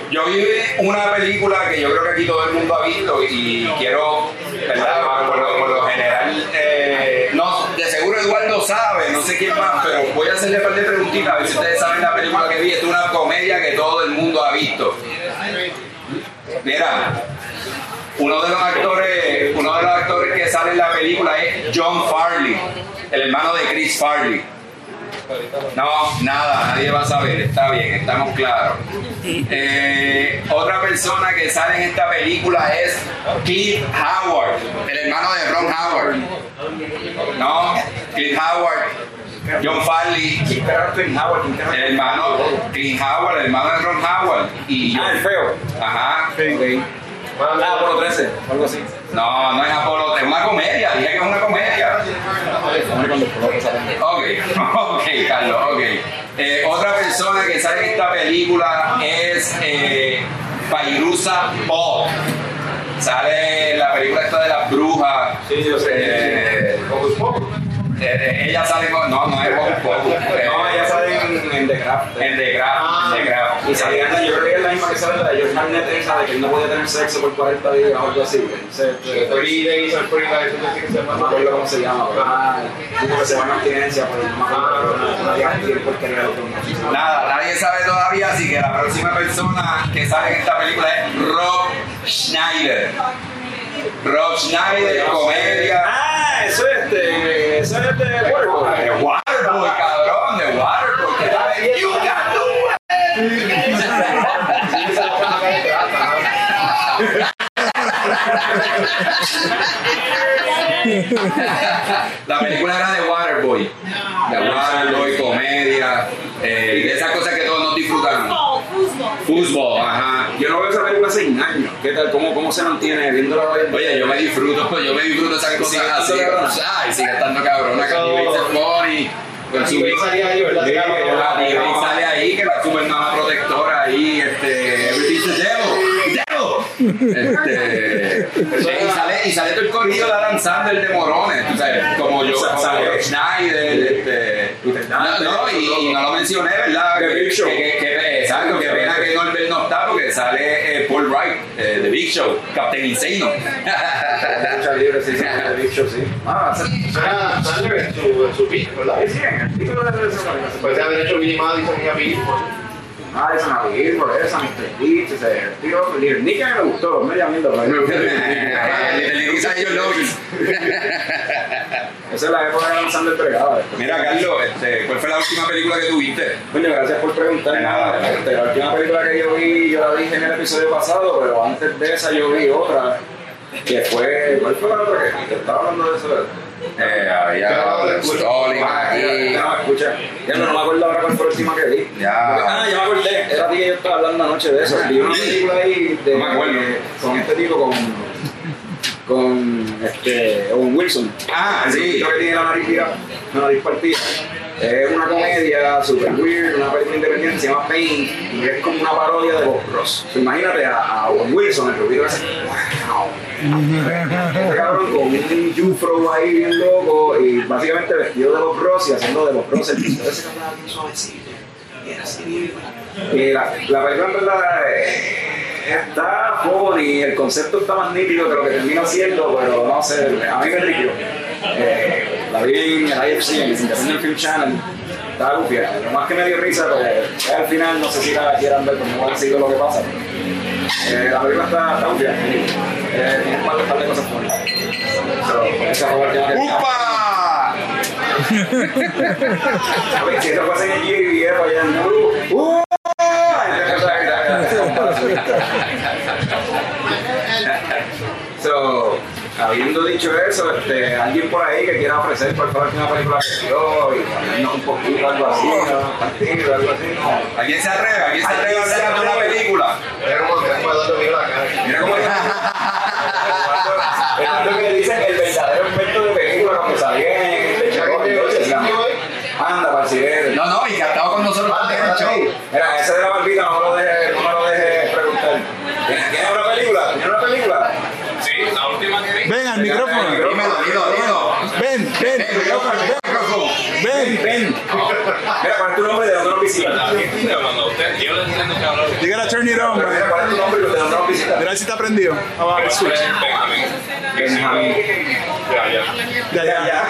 Yo vi una película que yo creo que aquí todo el mundo ha visto y quiero, ¿verdad? Por lo, por lo general, eh, no, de seguro Eduardo sabe, no sé quién más, pero voy a hacerle un par de preguntitas a ver si ustedes saben la película que vi. Es una comedia que todo el mundo ha visto. Mira, uno de los actores, uno de los actores que sale en la película es John Farley, el hermano de Chris Farley. No, nada, nadie va a saber, está bien, estamos claros. Eh, otra persona que sale en esta película es Cliff Howard, el hermano de Ron Howard. No, Cliff Howard, John Farley, ¿Quién carajo es Clint Howard? ¿Quién carajo el hermano, Cliff Howard, el hermano de Ron Howard. Y Ah, el feo. Ajá. Ah, Apolo 13, algo así. No, no es Apolo, es una comedia, dije que es una comedia. Ok, ok, Carlos, ok. Eh, otra persona que sale en esta película es eh, Pairusa Paul. Sale en la película esta de las brujas. Sí, yo sé. Eh. Eh, ella sale con. No, no es Hocus Pocus. Eh, No, ella sale en, en The Craft. En The Craft. The Craft. Y salía, yo creo que es la misma que sale la de George Harnett esa de que él no podía tener sexo por 40 días o algo así. Entonces, eh, Three Days and Three Nights, no sé qué se no me llama. acuerdo cómo se llama, pero ah, como que se en abstinencia por no me acuerdo, pero no, había tiempo otro mundo. Nada, nadie sabe todavía, así que la próxima persona que sale en esta película es Rob Schneider. Rob Schneider, comedia. Ah, eso es este, eso es de Waterboy. De Waterboy, cabrón, de Waterboy. You can do it. La película era de Waterboy. De Waterboy, comedia, eh, de esas cosas que todos nos disfrutamos. Fútbol, ajá. No veo esa película hace años. ¿Qué tal? ¿Cómo, cómo se mantiene viéndola hoy? Oye, yo me disfruto, yo me disfruto esas cosas Sigue así. Ay, sigue estando cabrona. Es funny. Con su Y salía ahí, ¿verdad? Sí, sale ahí, que la super mamá protectora ahí, este, everything's the devil, devil. Este, y sale, y sale todo el corrido de Adam Sandler de morones, tú sabes, como yo. Schneider, este, no, no, y, y no lo mencioné, ¿verdad? Que- Big Show. que- que- que- exacto, que pena que Norbert no está porque sale eh, Paul Wright, eh, de Big Show, Captain Insano. Lucha libre, sí, sí, he dicho, sí. Ah, se- Suena Sandler en su, en su beat, ¿verdad? sí, sí, en el título de esa manera. Puede haber hecho Billy Madison y a beat. Ah, esa Navidad, por esa, Mr. Beach, ese tío, Little Nicky me gustó, me llamé pero Le gusta a ellos Lois. Esa es la época de lanzando entregada. Mira, Carlos, este, ¿cuál fue la última película que tuviste? Coño, gracias por preguntar. De nada. Este, la última película que yo vi, yo la dije en el episodio pasado, pero antes de esa yo vi otra, que fue, ¿cuál fue la otra que te estaba hablando de eso? Eh, había Stalin Ah, aquí. no escucha. Ya no, no me acuerdo ahora cuál fue la última que vi. Ya. Porque- ah, ya me acordé. Era a ti que yo estaba hablando anoche de eso. Vi una película ahí de, No me acuerdo. con este tipo, con, con este, Owen Wilson. Ah, sí. tipo que tiene la nariz la nariz partida. Es una comedia super weird, una película independiente, se llama Pain, y es como una parodia de Bob Ross. Imagínate a, a Owen Wilson, el rubio ese, wow. Este cabrón con un jufro ahí bien loco y básicamente vestido de Bob Ross y haciendo de Bob Ross el piso ese cabrón bien suavecito. Y era así bien. Y la, la película en verdad eh, está funny, el concepto está más nítido que lo que termina siendo, pero no sé, a mí me rigió. Eh, la vi en el IFC, en el Independent Film Channel. Estaba gufia. Lo más que me dio risa, pues al final no sé si la quieran ver, porque no voy a decir lo que pasa. Eh, la película está, está gufia. Eh, tiene un par de, par de cosas buenas. So, esa última que- ¡Upa! Si eso fuese en el GBF allá en Nuru, ¡uh! So, habiendo dicho eso, este, alguien por ahí que quiera ofrecer por favor una película que vio y ponernos un poquito algo así, ¿no? Partido, algo así, ¿no? ¿Alguien se atreve? ¿Alguien se atreve a hablar de una película? Miedo la cara. Mira cómo es lo que le dicen el verdadero experto de película cuando salía en el show. entonces, ya. Anda, para el sireno. No, no, y que ha estado con nosotros también en el show. Mira, ese de la barbita no me lo deje, no me lo deje preguntar. ¿Tiene tiene una película? ¿Tiene una película? Sí, la última que vi. Ven al micrófono. Dímelo, dilo, dilo. Ven, ven, El micrófono, el micrófono. ven. Ven. Mira, ¿cuál es tu nombre y de dónde nos visitas? ¿A quién estoy hablando? ¿Usted? Yo le entiendo que hablo. You gotta turn it on, man. mira, ¿cuál es tu nombre si está prendido. Abajo, el switch. Benjamín. Benjamín. Ya, ya. Ya, ya, ya.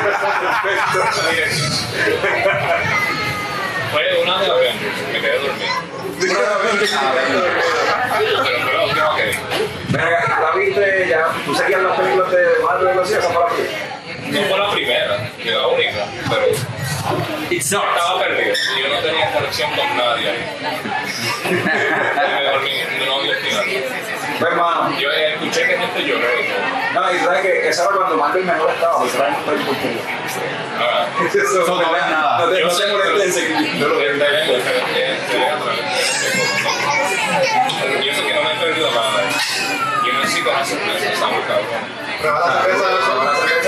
Fue una de Avengers. Me quedé dormido. Pero fue la última que vi. Mira, ¿la viste ya? ¿Tú seguías las películas de Marvel y así? ¿Esa fue la primera? No fue la primera, ni la única, pero It's not. estaba perdido. Yo no tenía conexión con nadie ahí. Me dormí, no final. Pues, hermano, Yo eh, escuché que gente lloró no, y sabes que esa era cuando Marvel mejor estaba, porque era un país por Eso no veas nada. No te, Yo no sé te molestes en. No Yo sé que no me he perdido nada. Yo necesito una sorpresa, ¿sabes, cabrón? Prueba la eso. La cerveza.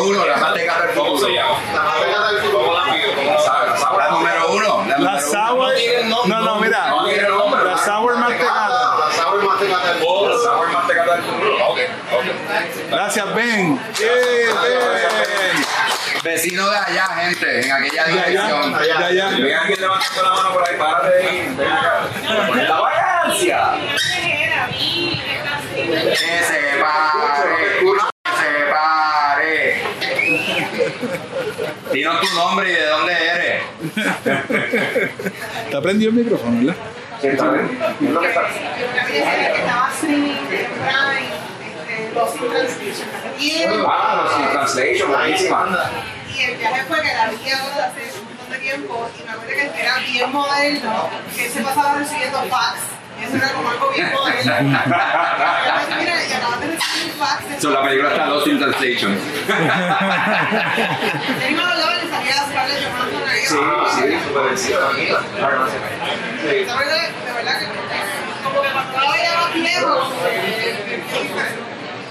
Número uno, la más tecata del ¿Cómo se futuro. llama? La más pegada del ¿Cómo fútbol. la pido? ¿Cómo la Sabe, la sabe. La número uno. La, La número sour. No, no, mira. No tiene nombre. La sour más pegada. La sour más pegada del Oh, La sabor más tecata del futuro. Ok, ok. Gracias, Ben. Yeah, Ben. Vecino de allá, gente, en aquella dirección. ya, ya, ya. Ve a alguien levantando la mano por ahí, párate ahí. Ven acá. ¡La vagancia! Que se pare, que se pare. Dinos tu nombre y de dónde eres. Está prendido el micrófono, ¿verdad? Sí, está bien. Es lo que está. Este, Lost in Translation. Ah, buenísima. y el viaje fue que la vi hace un montón de tiempo y me acuerdo que era bien moderno, que él se pasaba recibiendo fax. Eso era como algo bien moderno. Mira, y acabas de recibir fax. de- So, la película está Lost in Translation. Scarlett Johansson ahí. Sí, sí, súper de verdad que como que cuando la veía más viejo, como que-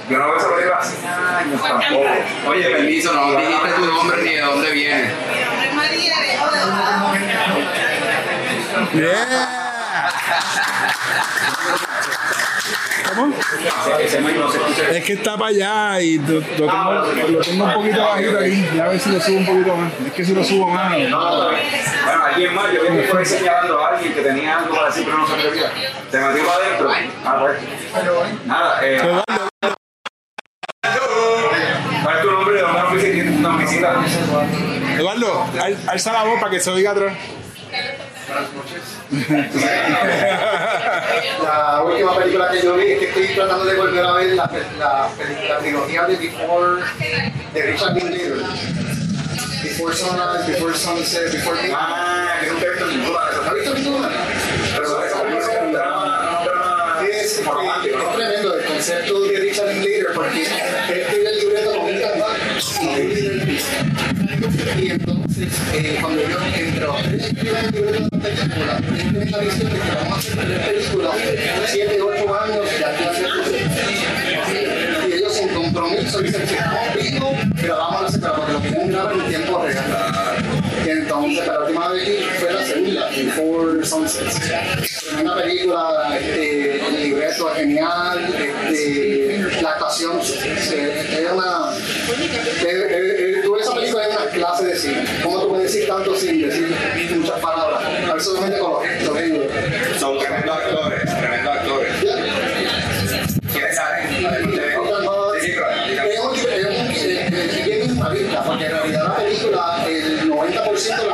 Yo no veo esa película hace años tampoco. Oye, permiso, no dijiste tu nombre ni de dónde vienes. Mi nombre es María, de Yeah. ¿Cómo? Es que está para allá y lo, tengo, lo tengo un poquito bajito aquí. Ya a ver si lo subo un poquito más. Es que si lo subo más. Bueno, alguien más, yo vi que por ahí señalando a alguien que tenía algo para decir, pero no se atrevía. Te metió para adentro. Ah, pues. Nada, eh. Eduardo, ¿Cuál es tu nombre? ¿De dónde nos visita? Nos visita? Eduardo, al- alza la voz para que se oiga atrás. La última película que yo vi es que estoy tratando de volver a ver la, la, la trilogía de Before de Richard Linklater. Before Sunrise, Before Sunset, Before Midnight. Ah, que te he visto ninguna de esas. ¿Has visto ninguna? Pero es un drama, Es, tremendo el concepto de Richard Linklater porque él escribe el libreto con un piso. Y entonces, eh, cuando yo entre los tres escriben el libreto de la película, ellos tienen la visión de que vamos a hacer tres películas, siete, ocho años, y aquí hacer Y ellos sin compromiso dicen que estamos vivos, pero vamos a hacer porque lo quieren grabar en tiempo real. Y entonces, la última vez que fue la segunda, Before Sunset. Tremenda película, este, el libreto genial, este, la actuación es una. eh, eh, eh, es una clase de cine. ¿Cómo tú puedes decir tanto sin decir muchas palabras? A ver, solamente con los ¿eh? Son tremendos actores, tremendos actores. ¿Quiénes salen? De-. Es bien minimalista, porque en realidad la película, el 90% la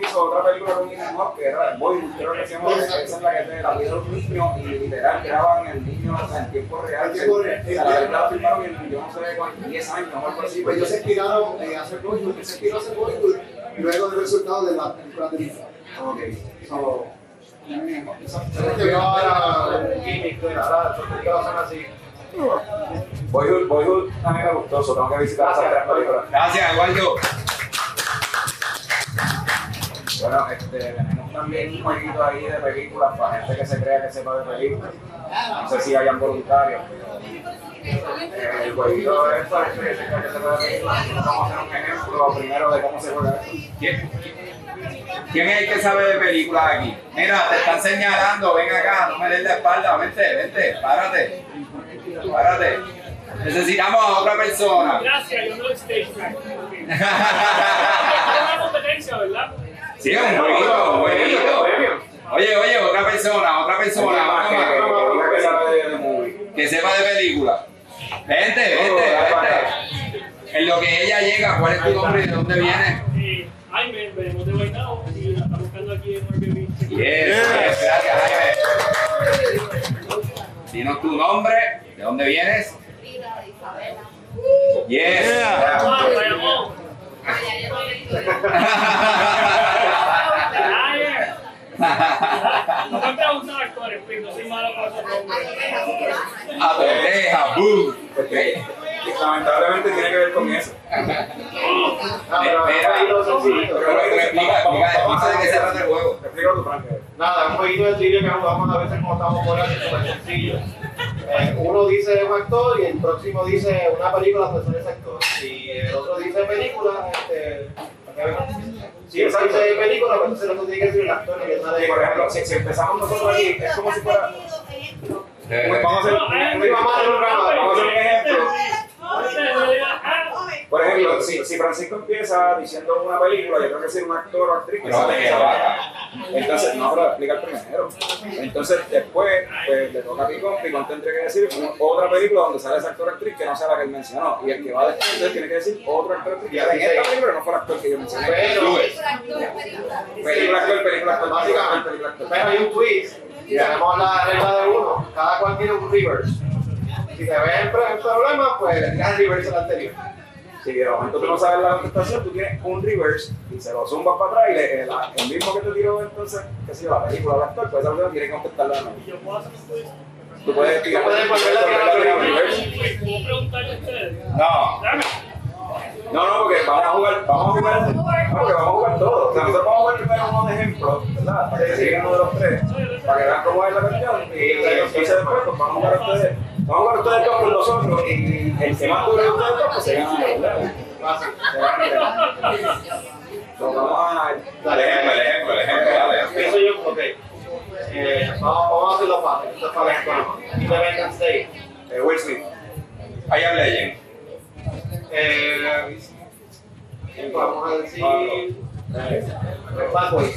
hizo otra película con Ethan Hawke, que era Boy, creo que llama, esa es la que es de la vida de un niño y literal graban el niño o sea, en tiempo real. En tiempo real. La filmaron en, yo no sé cuántos, 10 años o algo así. Pues ellos se inspiraron eh, a hacer Bollywood, se inspiró a hacer Bollywood luego del resultado de la película de Disney. Ok, So. Boyhood, Boyhood a mí me gustó, tengo que visitar esas tres películas. Gracias, Eduardo. Bueno, este, tenemos también un jueguito ahí de películas para gente que se crea que sepa de películas. No sé si hayan voluntarios, eh, el jueguito es para que se crea que sepa de películas. Vamos a hacer un ejemplo primero de cómo se juega esto. ¿Quién, quién es el que sabe de películas aquí? Mira, te están señalando, ven acá, no me des la espalda, vente, vente, párate. Párate. Necesitamos a otra persona. Gracias, yo no track. Es una competencia, ¿verdad? Sí, es un jueguito, un jueguito. Oye, oye, otra persona, otra persona, más que, sepa de película. Vente, vente, vente. En lo que ella llega, ¿cuál es tu nombre y de dónde vienes? Eh, Jaime, venimos de Guaynabo y la estamos buscando aquí en Airbnb. Yes, yes, gracias, Jaime. Dinos tu nombre, ¿de dónde vienes? Yes. Ah, Bayamón. Ayer. No me preguntan actores, pues no soy malo para esos. Abeja, boom. Lamentablemente tiene que ver con eso. Ah, pero Espera. un explica de. Nada, trivia que jugamos a veces cuando estamos fuera, que es súper sencillo. Eh, uno dice un actor y el próximo dice una película donde sale ese actor. Y el otro dice película, este. ¿para qué ven? Si él dice película, pues entonces el otro tiene que decir el actor Sí, sale. por ejemplo, si, si empezamos nosotros aquí, es como si fuera. Eh, vamos a hacer un ejemplo. Por ejemplo, si, si Francisco empieza diciendo una película, yo tengo que decir un actor o actriz que esa va. película. Entonces, no, pero explicar primero. Entonces, después, pues, le toca a Picón, Picón tendría que decir una- otra película donde sale ese actor o actriz que no sea la que él mencionó. Y el que va después, entonces, tiene que decir otro actor o actriz que en esta película no fue el actor que yo mencioné. Pero, Película actor, película actor, básicamente película actor. pero hay un quiz y tenemos la regla de uno. Cada cual tiene un reverse. Si en pro- en problema, pues le tiras el reverse al anterior. Si de momento tú no sabes la contestación, tú tienes un reverse y se lo zumbas para atrás y le- el, el mismo que te tiró entonces, que yo, la película o el actor, pues esa persona tiene que contestarla de nuevo. Yo puedo hacer. Tú puedes a tirar el reverse. ¿Puedo preguntarle a ustedes? No. Dame. No, no, porque vamos a jugar, vamos a jugar, no, porque vamos a jugar todo. O sea, nosotros vamos a jugar primero unos ejemplos, ¿verdad? Para que se sigan uno de los tres, para que vean cómo es la cuestión. Y entonces después pues, vamos a jugar ustedes Vamos con ustedes dos con nosotros y el que más dure de ustedes dos, pues se gana. ¿verdad? Gana. Entonces, vamos a. El ejemplo, el ejemplo, el ejemplo. Empiezo yo, ok. Eh, vamos, vamos a hacerlo fácil. Esto es para la escuela. Independence Day. Eh, Will Smith. I am Legend. Eh, vamos a decir. Eh, Bad Boys.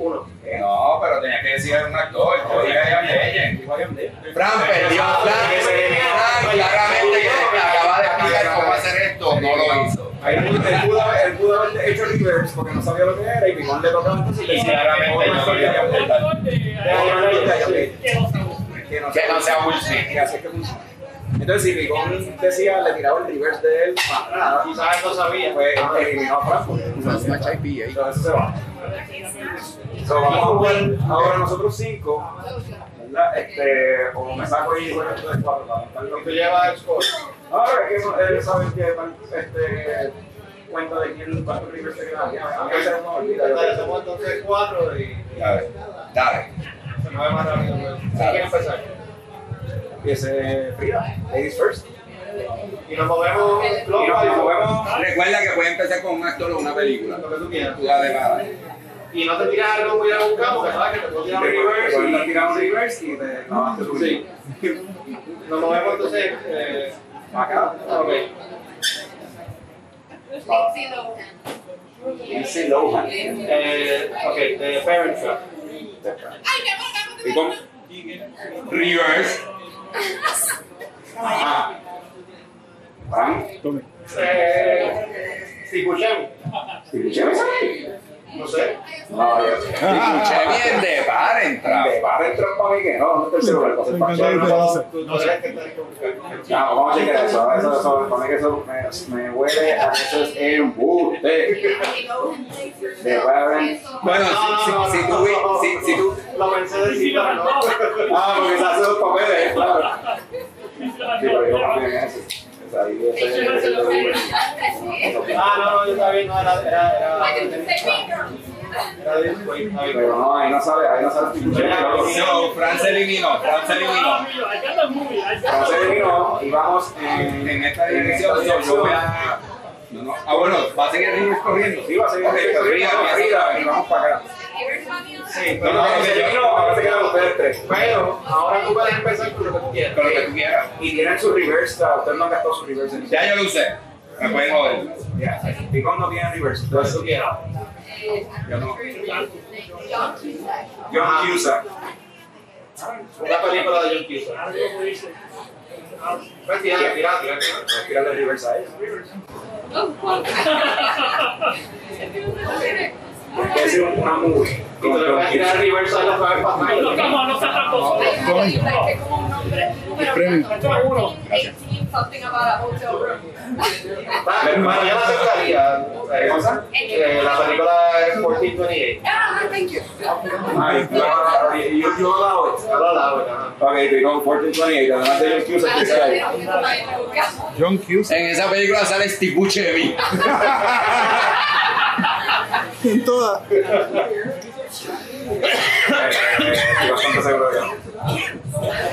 Uno. No, pero tenía que decir un actor. Yo dije am Legend. Fran perdió. Fran, Fran claramente que acaba de explicar cómo hacer esto, no lo hizo. Ahí él pudo, haber- él pudo haber hecho reverse porque no sabía lo que era y Picón le tocaba entonces le decía Claramente yo no quería apuntar. que no Que no sea Will Smith. Y así es que funciona. Entonces, si Picón decía, le tiraba el reverse de él, más nada, Quizás él no sabía. pues eliminó a Fran. porque- Entonces, eso se va. So, vamos a jugar ahora nosotros cinco, ¿verdad? Este, o me saco y juego de cuatro para. Y tú llevas el score. No, es que él sabe que este, cuenta de quién cuántos reverse se queda. A mí a veces no me olvida. Dale, somos entonces cuatro y Dale, dale. se mueve más rápido. pues. ¿Quién quiere empezar? Empiece Frida, ladies first. Y nos movemos Y nos movemos. Recuerda que puede empezar con un actor o una película. Lo que tú quieras. Tú para. Y no te tiras algo muy rebuscado, porque sabes que te puedo tirar un reverse. Te y- tirar un reverse y te clavaste tu Sí. Nos movemos entonces. Eh, Acá. ok. Lindsay Lohan. Eh, ok, de Parent Trap. Y con Reverse. Ajá. Fran. Tome. Eh, si Buscemi. ¿Y Michelle sabe? No sé. No, yo. Escuché bien de par entrar. De entrar para mí que no, no te no, sabes que vamos a chequear eso. Eso, eso, para mí que eso me, me huele a eso es embuste. De. Bueno, si, si, si tú, si, si tú, Lo pensé decir, no. Ah, porque se hace los papeles, claro. Sí, pero yo eso. Ah, no, no, yo estaba bien, no, era. Era, era. Pero no, ahí no sale, ahí no sale so, Fran se eliminó, Fran se eliminó. Entonces eliminó y vamos en, En esta dirección, yo, yo voy a. No, no. Ah, bueno, va a seguir corriendo. Sí, va a seguir pues arriba, Frida, arriba, y vamos para acá. Sí, No, no, No, no, se yo- eliminó, ahora se quedan ustedes tres. Pero ahora tú puedes empezar con lo que tú quieras. Con lo que tú quieras. Y tienen su reverse, ustedes no han gastado su reverse. en- Ya yo lo usé. Me pueden joder. Ya, Picón no tiene reverse, entonces Tú quieras. Yo no. John Cusack. Una película de John Cusack. Pues tira, tira, tira. Voy a tirarle reverse a él. Porque es una movie. Y le John puedes tirar reverse a No, no, no seas tramposo. Premio. Uno. Something about a hotel room. Yo la aceptaría. ¿Qué cosa? Eh, La película es 1428. Ah, thank you. Ay, claro, y yo yo allow it. No lo lavo, no. Ok, Picón 1428, además de John Cusack, ¿qué está ahí? John Cusack. En esa película sale Steve Buscemi. En todas. Eh, Estoy bastante seguro de que no.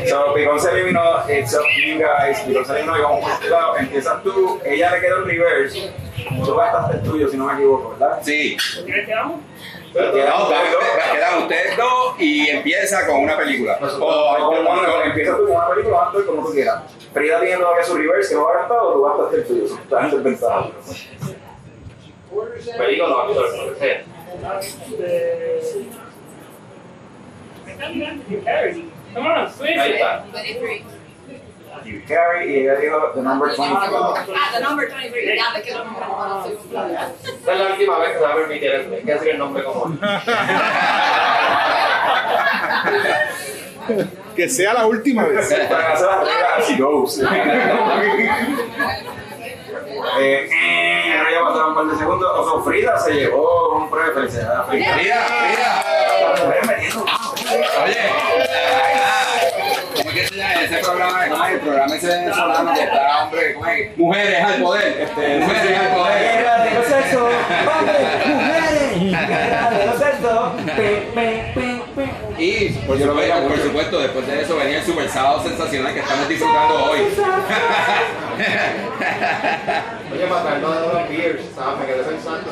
So, Picón se eliminó, it's up to you guys. Picón se eliminó y vamos por este lado. Empiezas tú, ella le quedó el reverse. Tú gastaste el tuyo, si no me equivoco, ¿verdad? Sí. Quedan No, ustedes dos. quedan ustedes dos y empieza con una película. O, empiezas tú con una película, tú como tú quieras. Frida tiene todavía su reverse que no ha gastado, tú gastaste el tuyo. Estás en desventaja. Película o actor, lo que sea. Come on, switch it. You carry dijo the number 23. Ah, the number 23. Ya me quedo. Esta es la última vez que se va a permitir eso. Hay que decir el nombre como. Que sea la última vez. Para hacer las reglas así goes. Eh, eh, ahora ya pasaron un par de segundos. O sea, Frida se llevó premio de felicidad. Frida. Frida, mujeres Oye, ¿cómo que se llama ese programa? ¿Cómo es el programa ese venezolano que está, hombre? ¿Cómo es? Mujeres al poder. Este, mujeres al poder. Hombres, mujeres, de los sexos. Pe, pe, pe, pe. Y por supuesto, por supuesto, después de eso venía el super sábado sensacional que estamos disfrutando hoy. Oye, para traernos de los beers, ¿sabes? Me quedé pensando.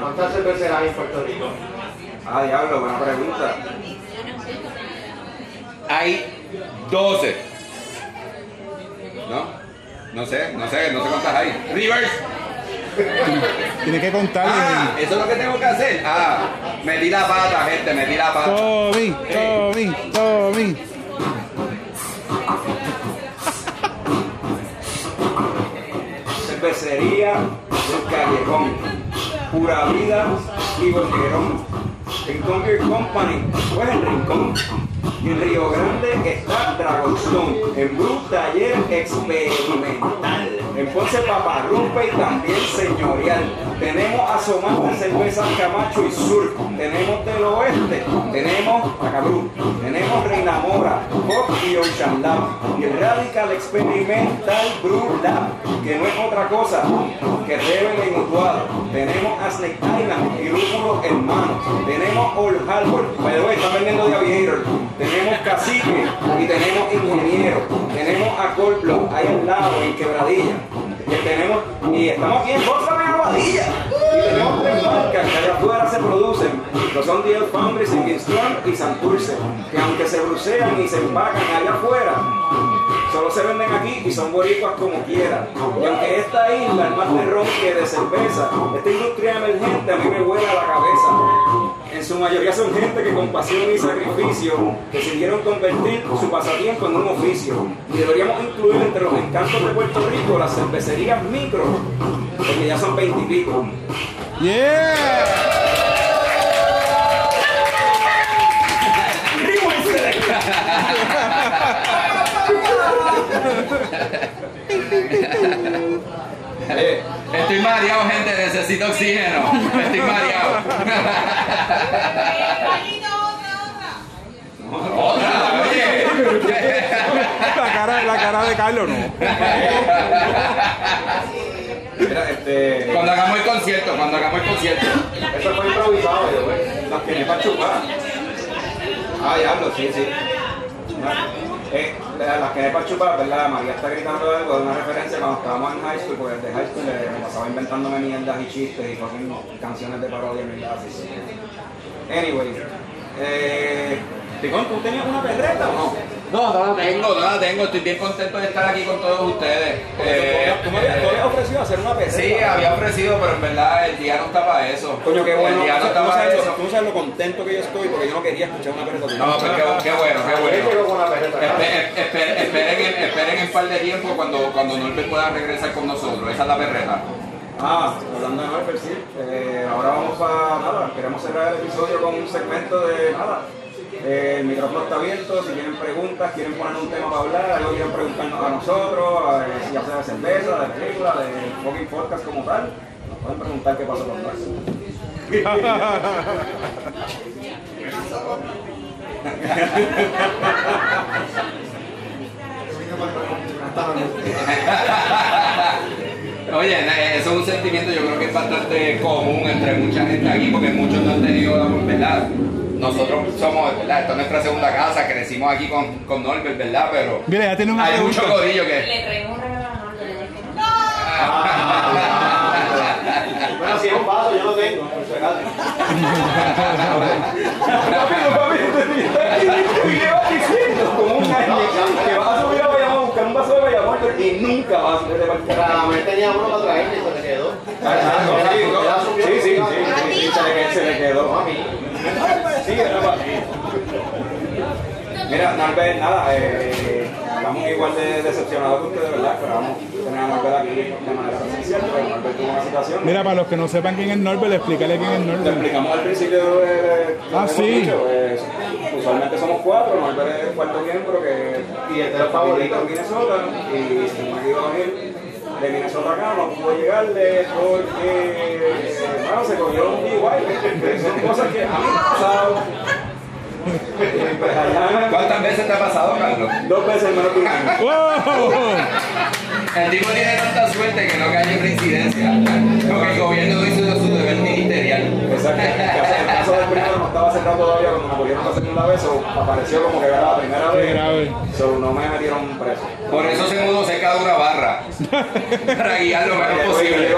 ¿Cuántas cerveceras hay en Puerto Rico? Ah, diablo, buena pregunta. Hay 12. ¿No? No sé, no sé, no sé cuántas hay. Rivers. Tienes que contarle. Ah, eso es lo que tengo que hacer. Ah, metí la pata, gente, metí la pata. Tommy, Tommy, Tommy. Cervecería del Callejón, Pura Vida y Boquerón. Rincón Beer Company, pues en Rincón. En Río Grande está Dragonstone, en Brew Taller Experimental. En Ponce Paparrumpe y también Señorial. Tenemos Asomante Cervezas Camacho y Sur. Tenemos del Oeste. Tenemos Acabru. Tenemos Reina Mora, Pop y Ocean Lab. Y Radical Experimental Brew Lab, que no es otra cosa que Rebel en Utuado. Tenemos a Snake Island y Rúmulo Hermanos. Tenemos Old Harbor. Way, están vendiendo de Aviator. Tenemos Cacique y tenemos Ingeniero. Tenemos a Coldblock ahí al lado en Quebradilla. Y tenemos, y estamos aquí en Bolsa de Aguadilla. Y tenemos tres marcas que allá afuera se producen. Que son The Foundry, Singing Storm y Santurce. Que aunque se brucean y se empacan allá afuera, solo se venden aquí y son boricuas como quieran. Y aunque esta isla es más de ron que de cerveza, esta industria emergente a mí me vuela la cabeza. En su mayoría son gente que con pasión y sacrificio decidieron convertir su pasatiempo en un oficio. Y deberíamos incluir entre los encantos de Puerto Rico las cervecerías micro, porque ya son veintipico. Yeah. Eh, Estoy mareado, gente, necesito oxígeno. Estoy mareado. Otra, oye. La cara, la cara de Carlos no. Mira, este, Cuando hagamos el concierto, cuando hagamos el concierto. Eso fue improvisado, yo, güey. las tiene para chupar. Ah, diablo, sí, sí. Eh, la- las que hay para chupar, ¿verdad? María está gritando algo de una referencia cuando estábamos en high school, porque desde high school eh, me pasaba inventándome mierdas y chistes y fucking canciones de parodia y mierdas así. Anyway, eh, Ticón, ¿tú tenías una perreta o no? No, no la tengo, no la tengo. Estoy bien contento de estar aquí con todos ustedes. Eh, ¿Tú me habías, tú habías ofrecido hacer una perreta? Sí, había ofrecido, pero en verdad el día no está para eso. Coño, qué bueno. El día no Tú está no para sabes, eso. tú no sabes lo contento que yo estoy porque yo no quería escuchar una perreta. tuya. No, pero qué, qué bueno, qué bueno. con una perreta. Esperen, en- esperen en par de tiempo cuando, cuando Norbert pueda regresar con nosotros. Esa es la perreta. Ah, hablando de Norbert, sí. Eh, ahora vamos a nada, queremos cerrar el episodio con un segmento de nada. Eh, el micrófono está abierto, si tienen preguntas, quieren poner un tema para hablar, algo quieren preguntarnos a nosotros, a- ya sea de cerveza, de película, de fucking podcast como tal, nos pueden preguntar qué pasó con Max. Oye, na- eso es un sentimiento yo creo que es bastante común entre mucha gente aquí porque muchos no han tenido la oportunidad. Nosotros somos, ¿verdad? Esta es nuestra segunda casa, crecimos aquí con, con Norbert, ¿verdad? Pero Mira, ya tiene una hay mucho codillo que... Le traemos un regalo a Norbert, dije, Bueno, si es un vaso, yo lo tengo, por si acaso. ¿Qué vas diciendo? Como un año que vas a subir a Bayamón a buscar un vaso de Bayamón y nunca vas a subir de tenía uno para traerle y se le quedó. Sí, sí, sí, sí, sí, se le- quedó. Sí, era para ti. Mira, Norbert, nada, eh, estamos igual de decepcionados que ustedes, ¿verdad? Esperábamos tener a Norbert aquí de manera presencial, pero Norbert tuvo una situación. Mira, para los que no sepan quién es Norbert, explícale quién es Te Norbert. explicamos al principio lo Ah, sí. dicho, eh, usualmente somos cuatro, Norbert es el cuarto miembro que Y este es el favorito. en Minnesota y se me iba a venir de Minnesota acá, no pudo llegarle porque se cogió un son cosas que a mí me han pasado. Pues allá, ¿Cuántas veces te ha pasado, Carlos? dos veces menos que un año. ¡Wow! El tipo tiene tanta suerte que no cae en reincidencia. Porque el gobierno hizo su deber ministerial. Exacto. El caso, el caso del primero no estaba cerrado todavía cuando me cogieron la segunda vez, o apareció como que era la primera vez. vez. So, no me metieron preso. Por eso se mudó cerca de una barra. Para guiar lo menos Oye, posible.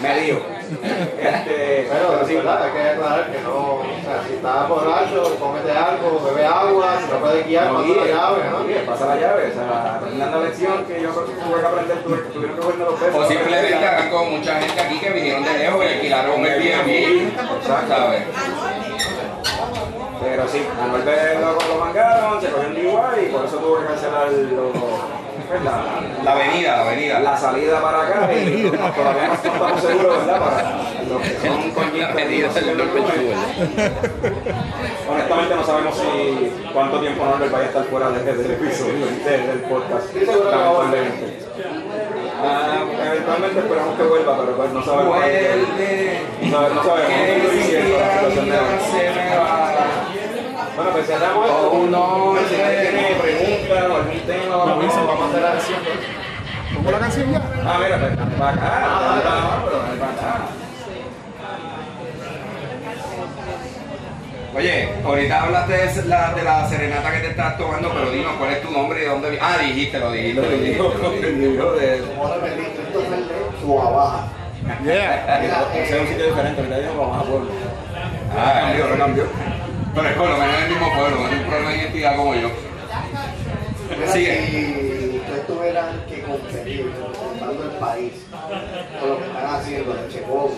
medio. Este, Pero sí, sí, ¿verdad? Hay que aclarar que no, o sea, si estás borracho, cómete algo, bebe agua, si no puedes guiar, No, pasa guíe, la llave, ¿no? guíe, pasa la llave, o sea, aprendiendo la lección que yo creo que tuve que aprender, tuve, tuvieron que cogerme los pesos. O simplemente hagan como mucha gente aquí que vinieron de lejos y alquilaron un Airbnb. ¿Sabes? Pero sí, a Norbert lo, lo mangaron, se cogió un DUI y por eso tuvo que cancelar lo- la, La avenida, la avenida. la salida para acá y todavía no estamos seguros, ¿verdad? Para los que son coñitos. avenida del Norbert Honestamente no sabemos si cuánto tiempo Norbert vaya a estar fuera de- del episodio, del, del podcast. Lamentablemente. Ah, eventualmente esperamos que vuelva, pero pues no sabemos. Vuelve. No, no sabemos. No estoy si diciendo Bueno, pues cerramos esto. Oh, no, si alguien tiene preguntas o algún tema o vamos a hacer la sesión. ¿Pongo la canción ya? Ah, mira, pues dale para acá. Dale para acá, pero dale para acá. Oye, ahorita hablaste de la, de la serenata que te estás tomando, pero dinos cuál es tu nombre y de dónde Ah, dijiste, lo dijiste, lo dijiste. lo dijiste. Yeah. Ese es un sitio diferente, ahorita digo vamos a pueblo. Ah, Cambió, no cambió. Pero es por lo menos en el mismo pueblo, no tiene un problema de identidad como yo. Sigue. Si ustedes tuvieran que competir representando el país con lo que están haciendo de Checobo,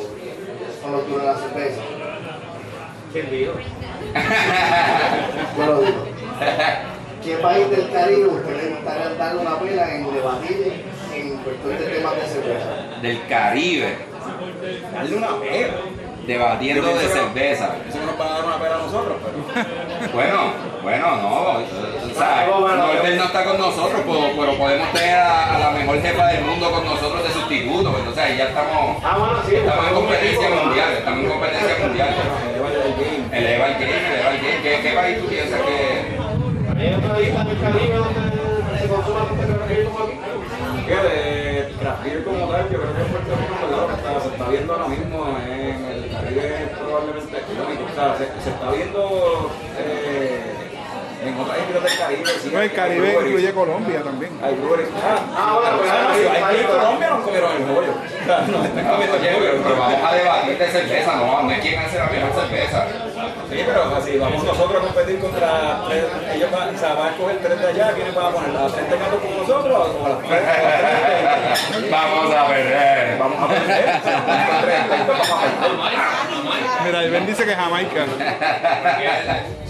con los tours de la cerveza, ¿Quién dijo? yo lo digo. ¿Qué país del Caribe ustedes les gustaría darle una pela en debatir en cuestión de temas de cerveza? Del Caribe, Darle una pera. Debatiendo de cerveza. Eso no nos va a dar una pera a nosotros, pero. Bueno, bueno, no. O sea, Norbert no está con nosotros, pero, pero podemos tener a, a la mejor jefa del mundo con nosotros de sustituto. Entonces ahí ya estamos, Ah, bueno, sí. estamos en competencia mundial. Estamos en competencia mundial. Eleva el game, eleva el game. ¿Qué, qué país tú piensas que.? ¿Hay otra isla el Caribe donde se consuma café como aquí? Fíjate, craft beer como tal, yo creo que en Puerto Rico lo que está- se está viendo ahora mismo en el Caribe probablemente económico. O sea, se, se está viendo eh, en otras islas del Caribe. sí, No, el hay Caribe incluye Colombia también. Hay breweries. Ah, Ah, pues, hay. Colombia nos comieron el pollo. O sea, nos están comiendo Oye, pero, vamos a debatir de cerveza, no, no es quién hace la mejor cerveza. Sí, pero así vamos nosotros a competir contra tres, ellos van, o sea, van a escoger tres de allá, ¿quiénes van a poner? ¿A las tres de gato como nosotros o las tres? de- Vamos a ver. Vamos a perder, entonces vamos a perder. Mira, Ben dice que Jamaica.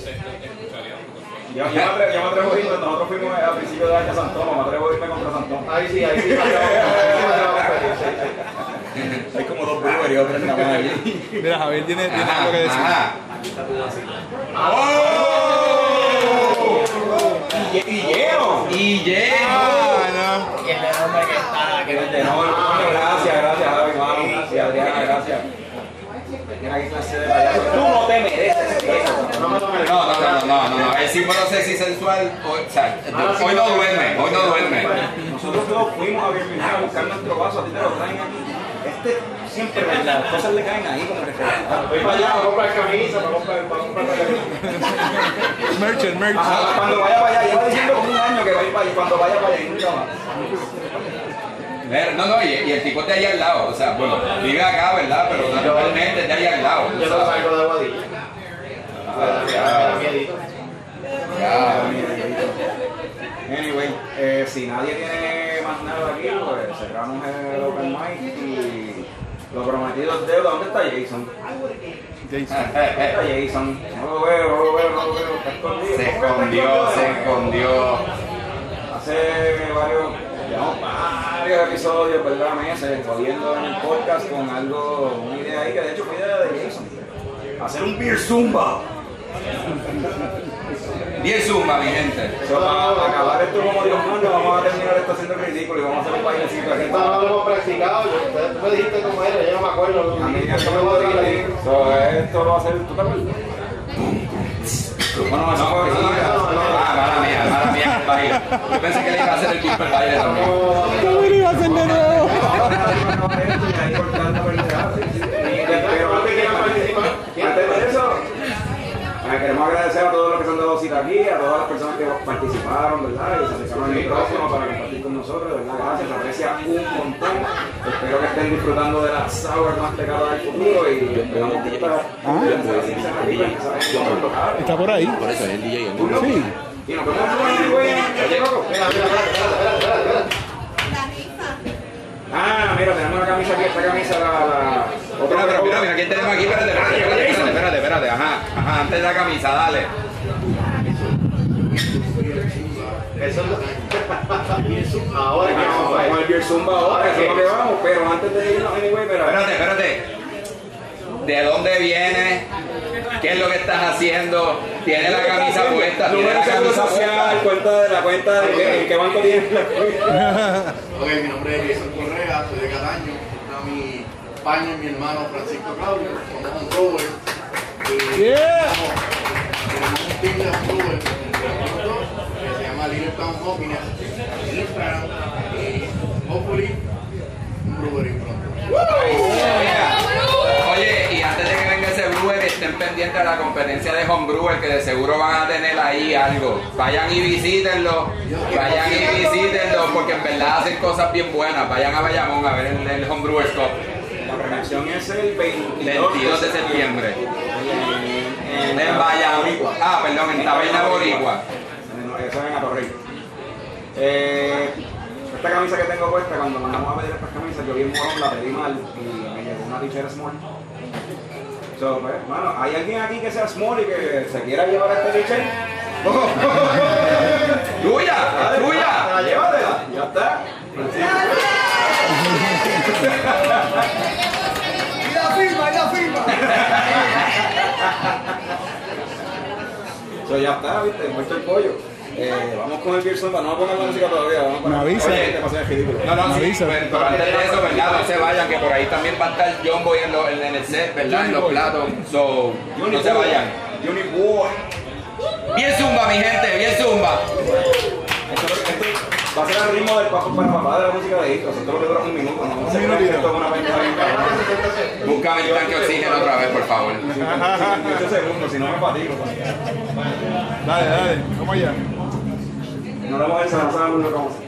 Yo, yo, me atrevo, yo me atrevo a ir, cuando nosotros fuimos a principios de año a San Tomás, me atrevo a irme contra San Tomás. Ahí sí, ahí sí. ahí sí, ahí sí, ahí sí, ahí sí. Hay como dos breweries, otras nada más allí. Mira, Javier tiene, tiene algo que decir. ajá. Y, y lleno. Y llego. Ah, Y el enorme que está, que no nuevo, coño, gracias, gracias, Javi, hermano. Gracias, Adriana, gracias. Tú no te mereces eso. Merezco. No, no, no, no, no, no, el símbolo sexy sensual, hoy, o sea, hoy no duerme, hoy no duerme. Nosotros todos fuimos a Birmingham a buscar nuestro vaso, a ti te lo traen aquí. Este siempre las cosas le caen ahí como refrescado. Voy para allá para comprar camisa, para comprar, para comprar camisa. Merchant, merchant. Ajá, cuando vaya para allá, lleva diciendo como un año que va a ir para allá, cuando vaya para allá nunca. Ver, No, no, y, y el tipo es de ahí al lado, o sea, bueno, vive acá, ¿verdad? Pero naturalmente es de ahí al lado. Yo no salgo de Aguadilla. Ya, ya. Anyway, eh, si nadie tiene más nada aquí, pues cerramos el open mic y lo prometido es deuda. ¿Dónde está Jason? Jason. ¿Dónde está Jason? No lo veo, no lo veo, no lo veo. Está escondido. Se escondió, se escondió. Hace varios, llevamos varios episodios, ¿verdad? Meses, jodiendo en el podcast con algo, una idea ahí que de hecho fue idea de Jason. Hacer un beer zumba. Bien zumba, mi gente. So, para acabar esto como Dios manda, vamos a terminar esto haciendo ridículo y vamos a hacer un bailecito aquí. Esto no lo hemos practicado. tú me dijiste cómo era, yo no me acuerdo. A mí Yo me voy a. So, esto lo va a hacer, ¿tú te acuerdas? Bueno, fue Ah, mala mía, mala mía. el baile. Yo pensé que le iba a hacer el Kimper baile también. ¿Cómo lo iba a hacer de nuevo? Pero antes que antes de eso, eh, queremos agradecer a todos los que se han dado cita aquí, a todas las personas que participaron, ¿verdad? Y se acercaron al micrófono para compartir con nosotros, ¿verdad? Gracias, se aprecia un montón. Espero que estén disfrutando de la sour más pegada del futuro y esperamos que esta Está por ahí. Por eso es el DJ. el Sí. Y nos vemos en el güey. Oye, loco. Mira, mira, mira, mira, mira, mira. La rifa. Ah, mira, tenemos la camisa aquí, esta camisa, la... la Mira, pero mira, mira, ¿quién tenemos aquí? Espérate, espérate, espérate, espérate, ajá, ajá, antes de la camisa, dale. Eso es Ahora que Vamos vamos a con el Zumba ahora, eso es lo que vamos, pero antes de irnos, anyway, pero... Espérate, espérate. ¿De dónde vienes? ¿Qué es lo que estás haciendo? ¿Tienes la camisa puesta? ¿Tienes Número la camisa social, cuenta de la cuenta de qué, en qué banco tienes la cuenta. Ok, mi nombre es Jason Correa, soy de Cataño. Está mi paño y mi hermano Francisco Claudio. Somos un Yeah. que se llama Little Town Happiness en Instagram. Y hopefully un brewery pronto. Oye, y antes de que venga ese brewer, estén pendientes de la competencia de homebrewer, que de seguro van a tener ahí algo. Vayan y visítenlo, vayan y visítenlo, porque en verdad hacen cosas bien buenas. Vayan a Bayamón a ver el, el Homebrewers Cup, La premiación es el 22, 22 de septiembre. En, En Bayamón. Ah, perdón, en Taberna Boricua. Eso es en Atorrey. Eh, esta camisa que tengo puesta, cuando mandamos a pedir estas camisas, yo vi un morón, la pedí mal y me llegó una t-shirt small. So, pues, bueno, ¿hay alguien aquí que sea small y que se quiera llevar este t-shirt? ¡Tuya! Dale, ¡Tuya! Llévatela, ya está. ¡Y la firma, y la firma! So, ya está, viste, muerto el pollo. Eh, vamos con el Zumba, no vamos a poner la música todavía, vamos a poner Me avisa. Oye, ridículo. No, no, Me sí, avisa. pero, pero antes de eso, ¿verdad? No se vayan, que por ahí también va a estar John Boy en, lo- en- en el set, ¿verdad? En los platos. So, no se vayan. Uniboy. Bien zumba, mi gente, bien zumba. Esto, esto va a ser el ritmo del paso para papá de la música de Hito. Esto lo que dura un minuto, no esto es una pendeja bien. Búscame el tanque de oxígeno otra vez, por favor. 8 segundos, si no me fatigo. Dale, dale. ¿Cómo allá? No lo vamos a no que vamos a.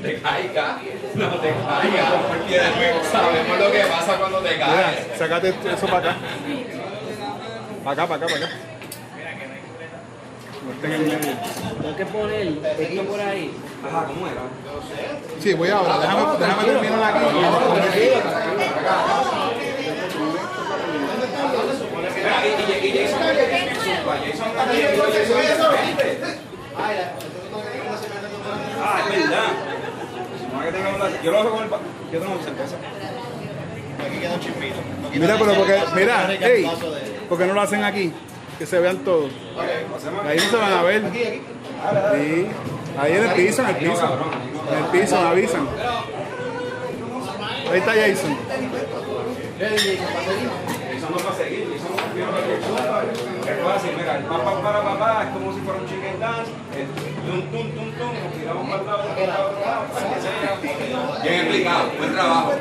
Te caiga, no te caiga, porque sabemos lo que pasa cuando te caes. Mira, sacate eso para acá. Para acá, para acá, para acá. No estén en medio. Tengo que poner esto por ahí. Ajá, ¿cómo era? Sí, voy ahora. Déjame, déjame terminar aquí. Ah, es verdad. Yo lo hago con el... pa- Yo tengo cerveza. Mira, pero porque, mira, hey, ¿por qué no lo hacen aquí? Que se vean todos. Ahí no se van a ver. Sí. Ahí en el piso, en el piso. En el piso, me avisan. Ahí está Jason. Jason no va a seguir. Jason no Zumba. Es fácil, mira, el papá para papá es como si fuera un chicken dance. El tum, tum, tum, tum, tiramos para el lado, para el lado, para que sea. Bien explicado, buen trabajo.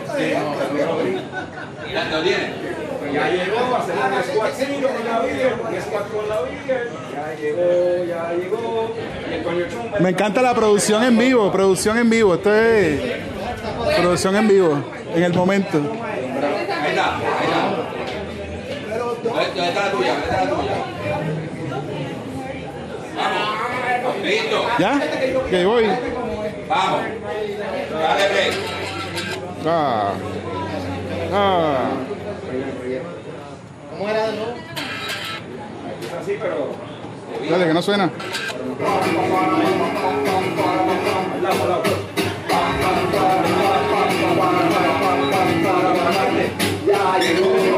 ¿Ya ¿Lo tienes? Ya llegó a hacer un squatcito con la un squat con la Beer. Ya llegó, ya llegó. Y el coño chumba. Me encanta la producción en vivo, producción en vivo. Esto es producción en vivo, en el momento. Ahí está, ahí está. ¿Dónde está la tuya? ¿Dónde está la tuya? Vamos. Listo. ¿Ya? Que voy. Vamos. Dale break. Ah. Ah. ¿Cómo era de nuevo? Es así, pero. Dale, que no suena. Ya llegó,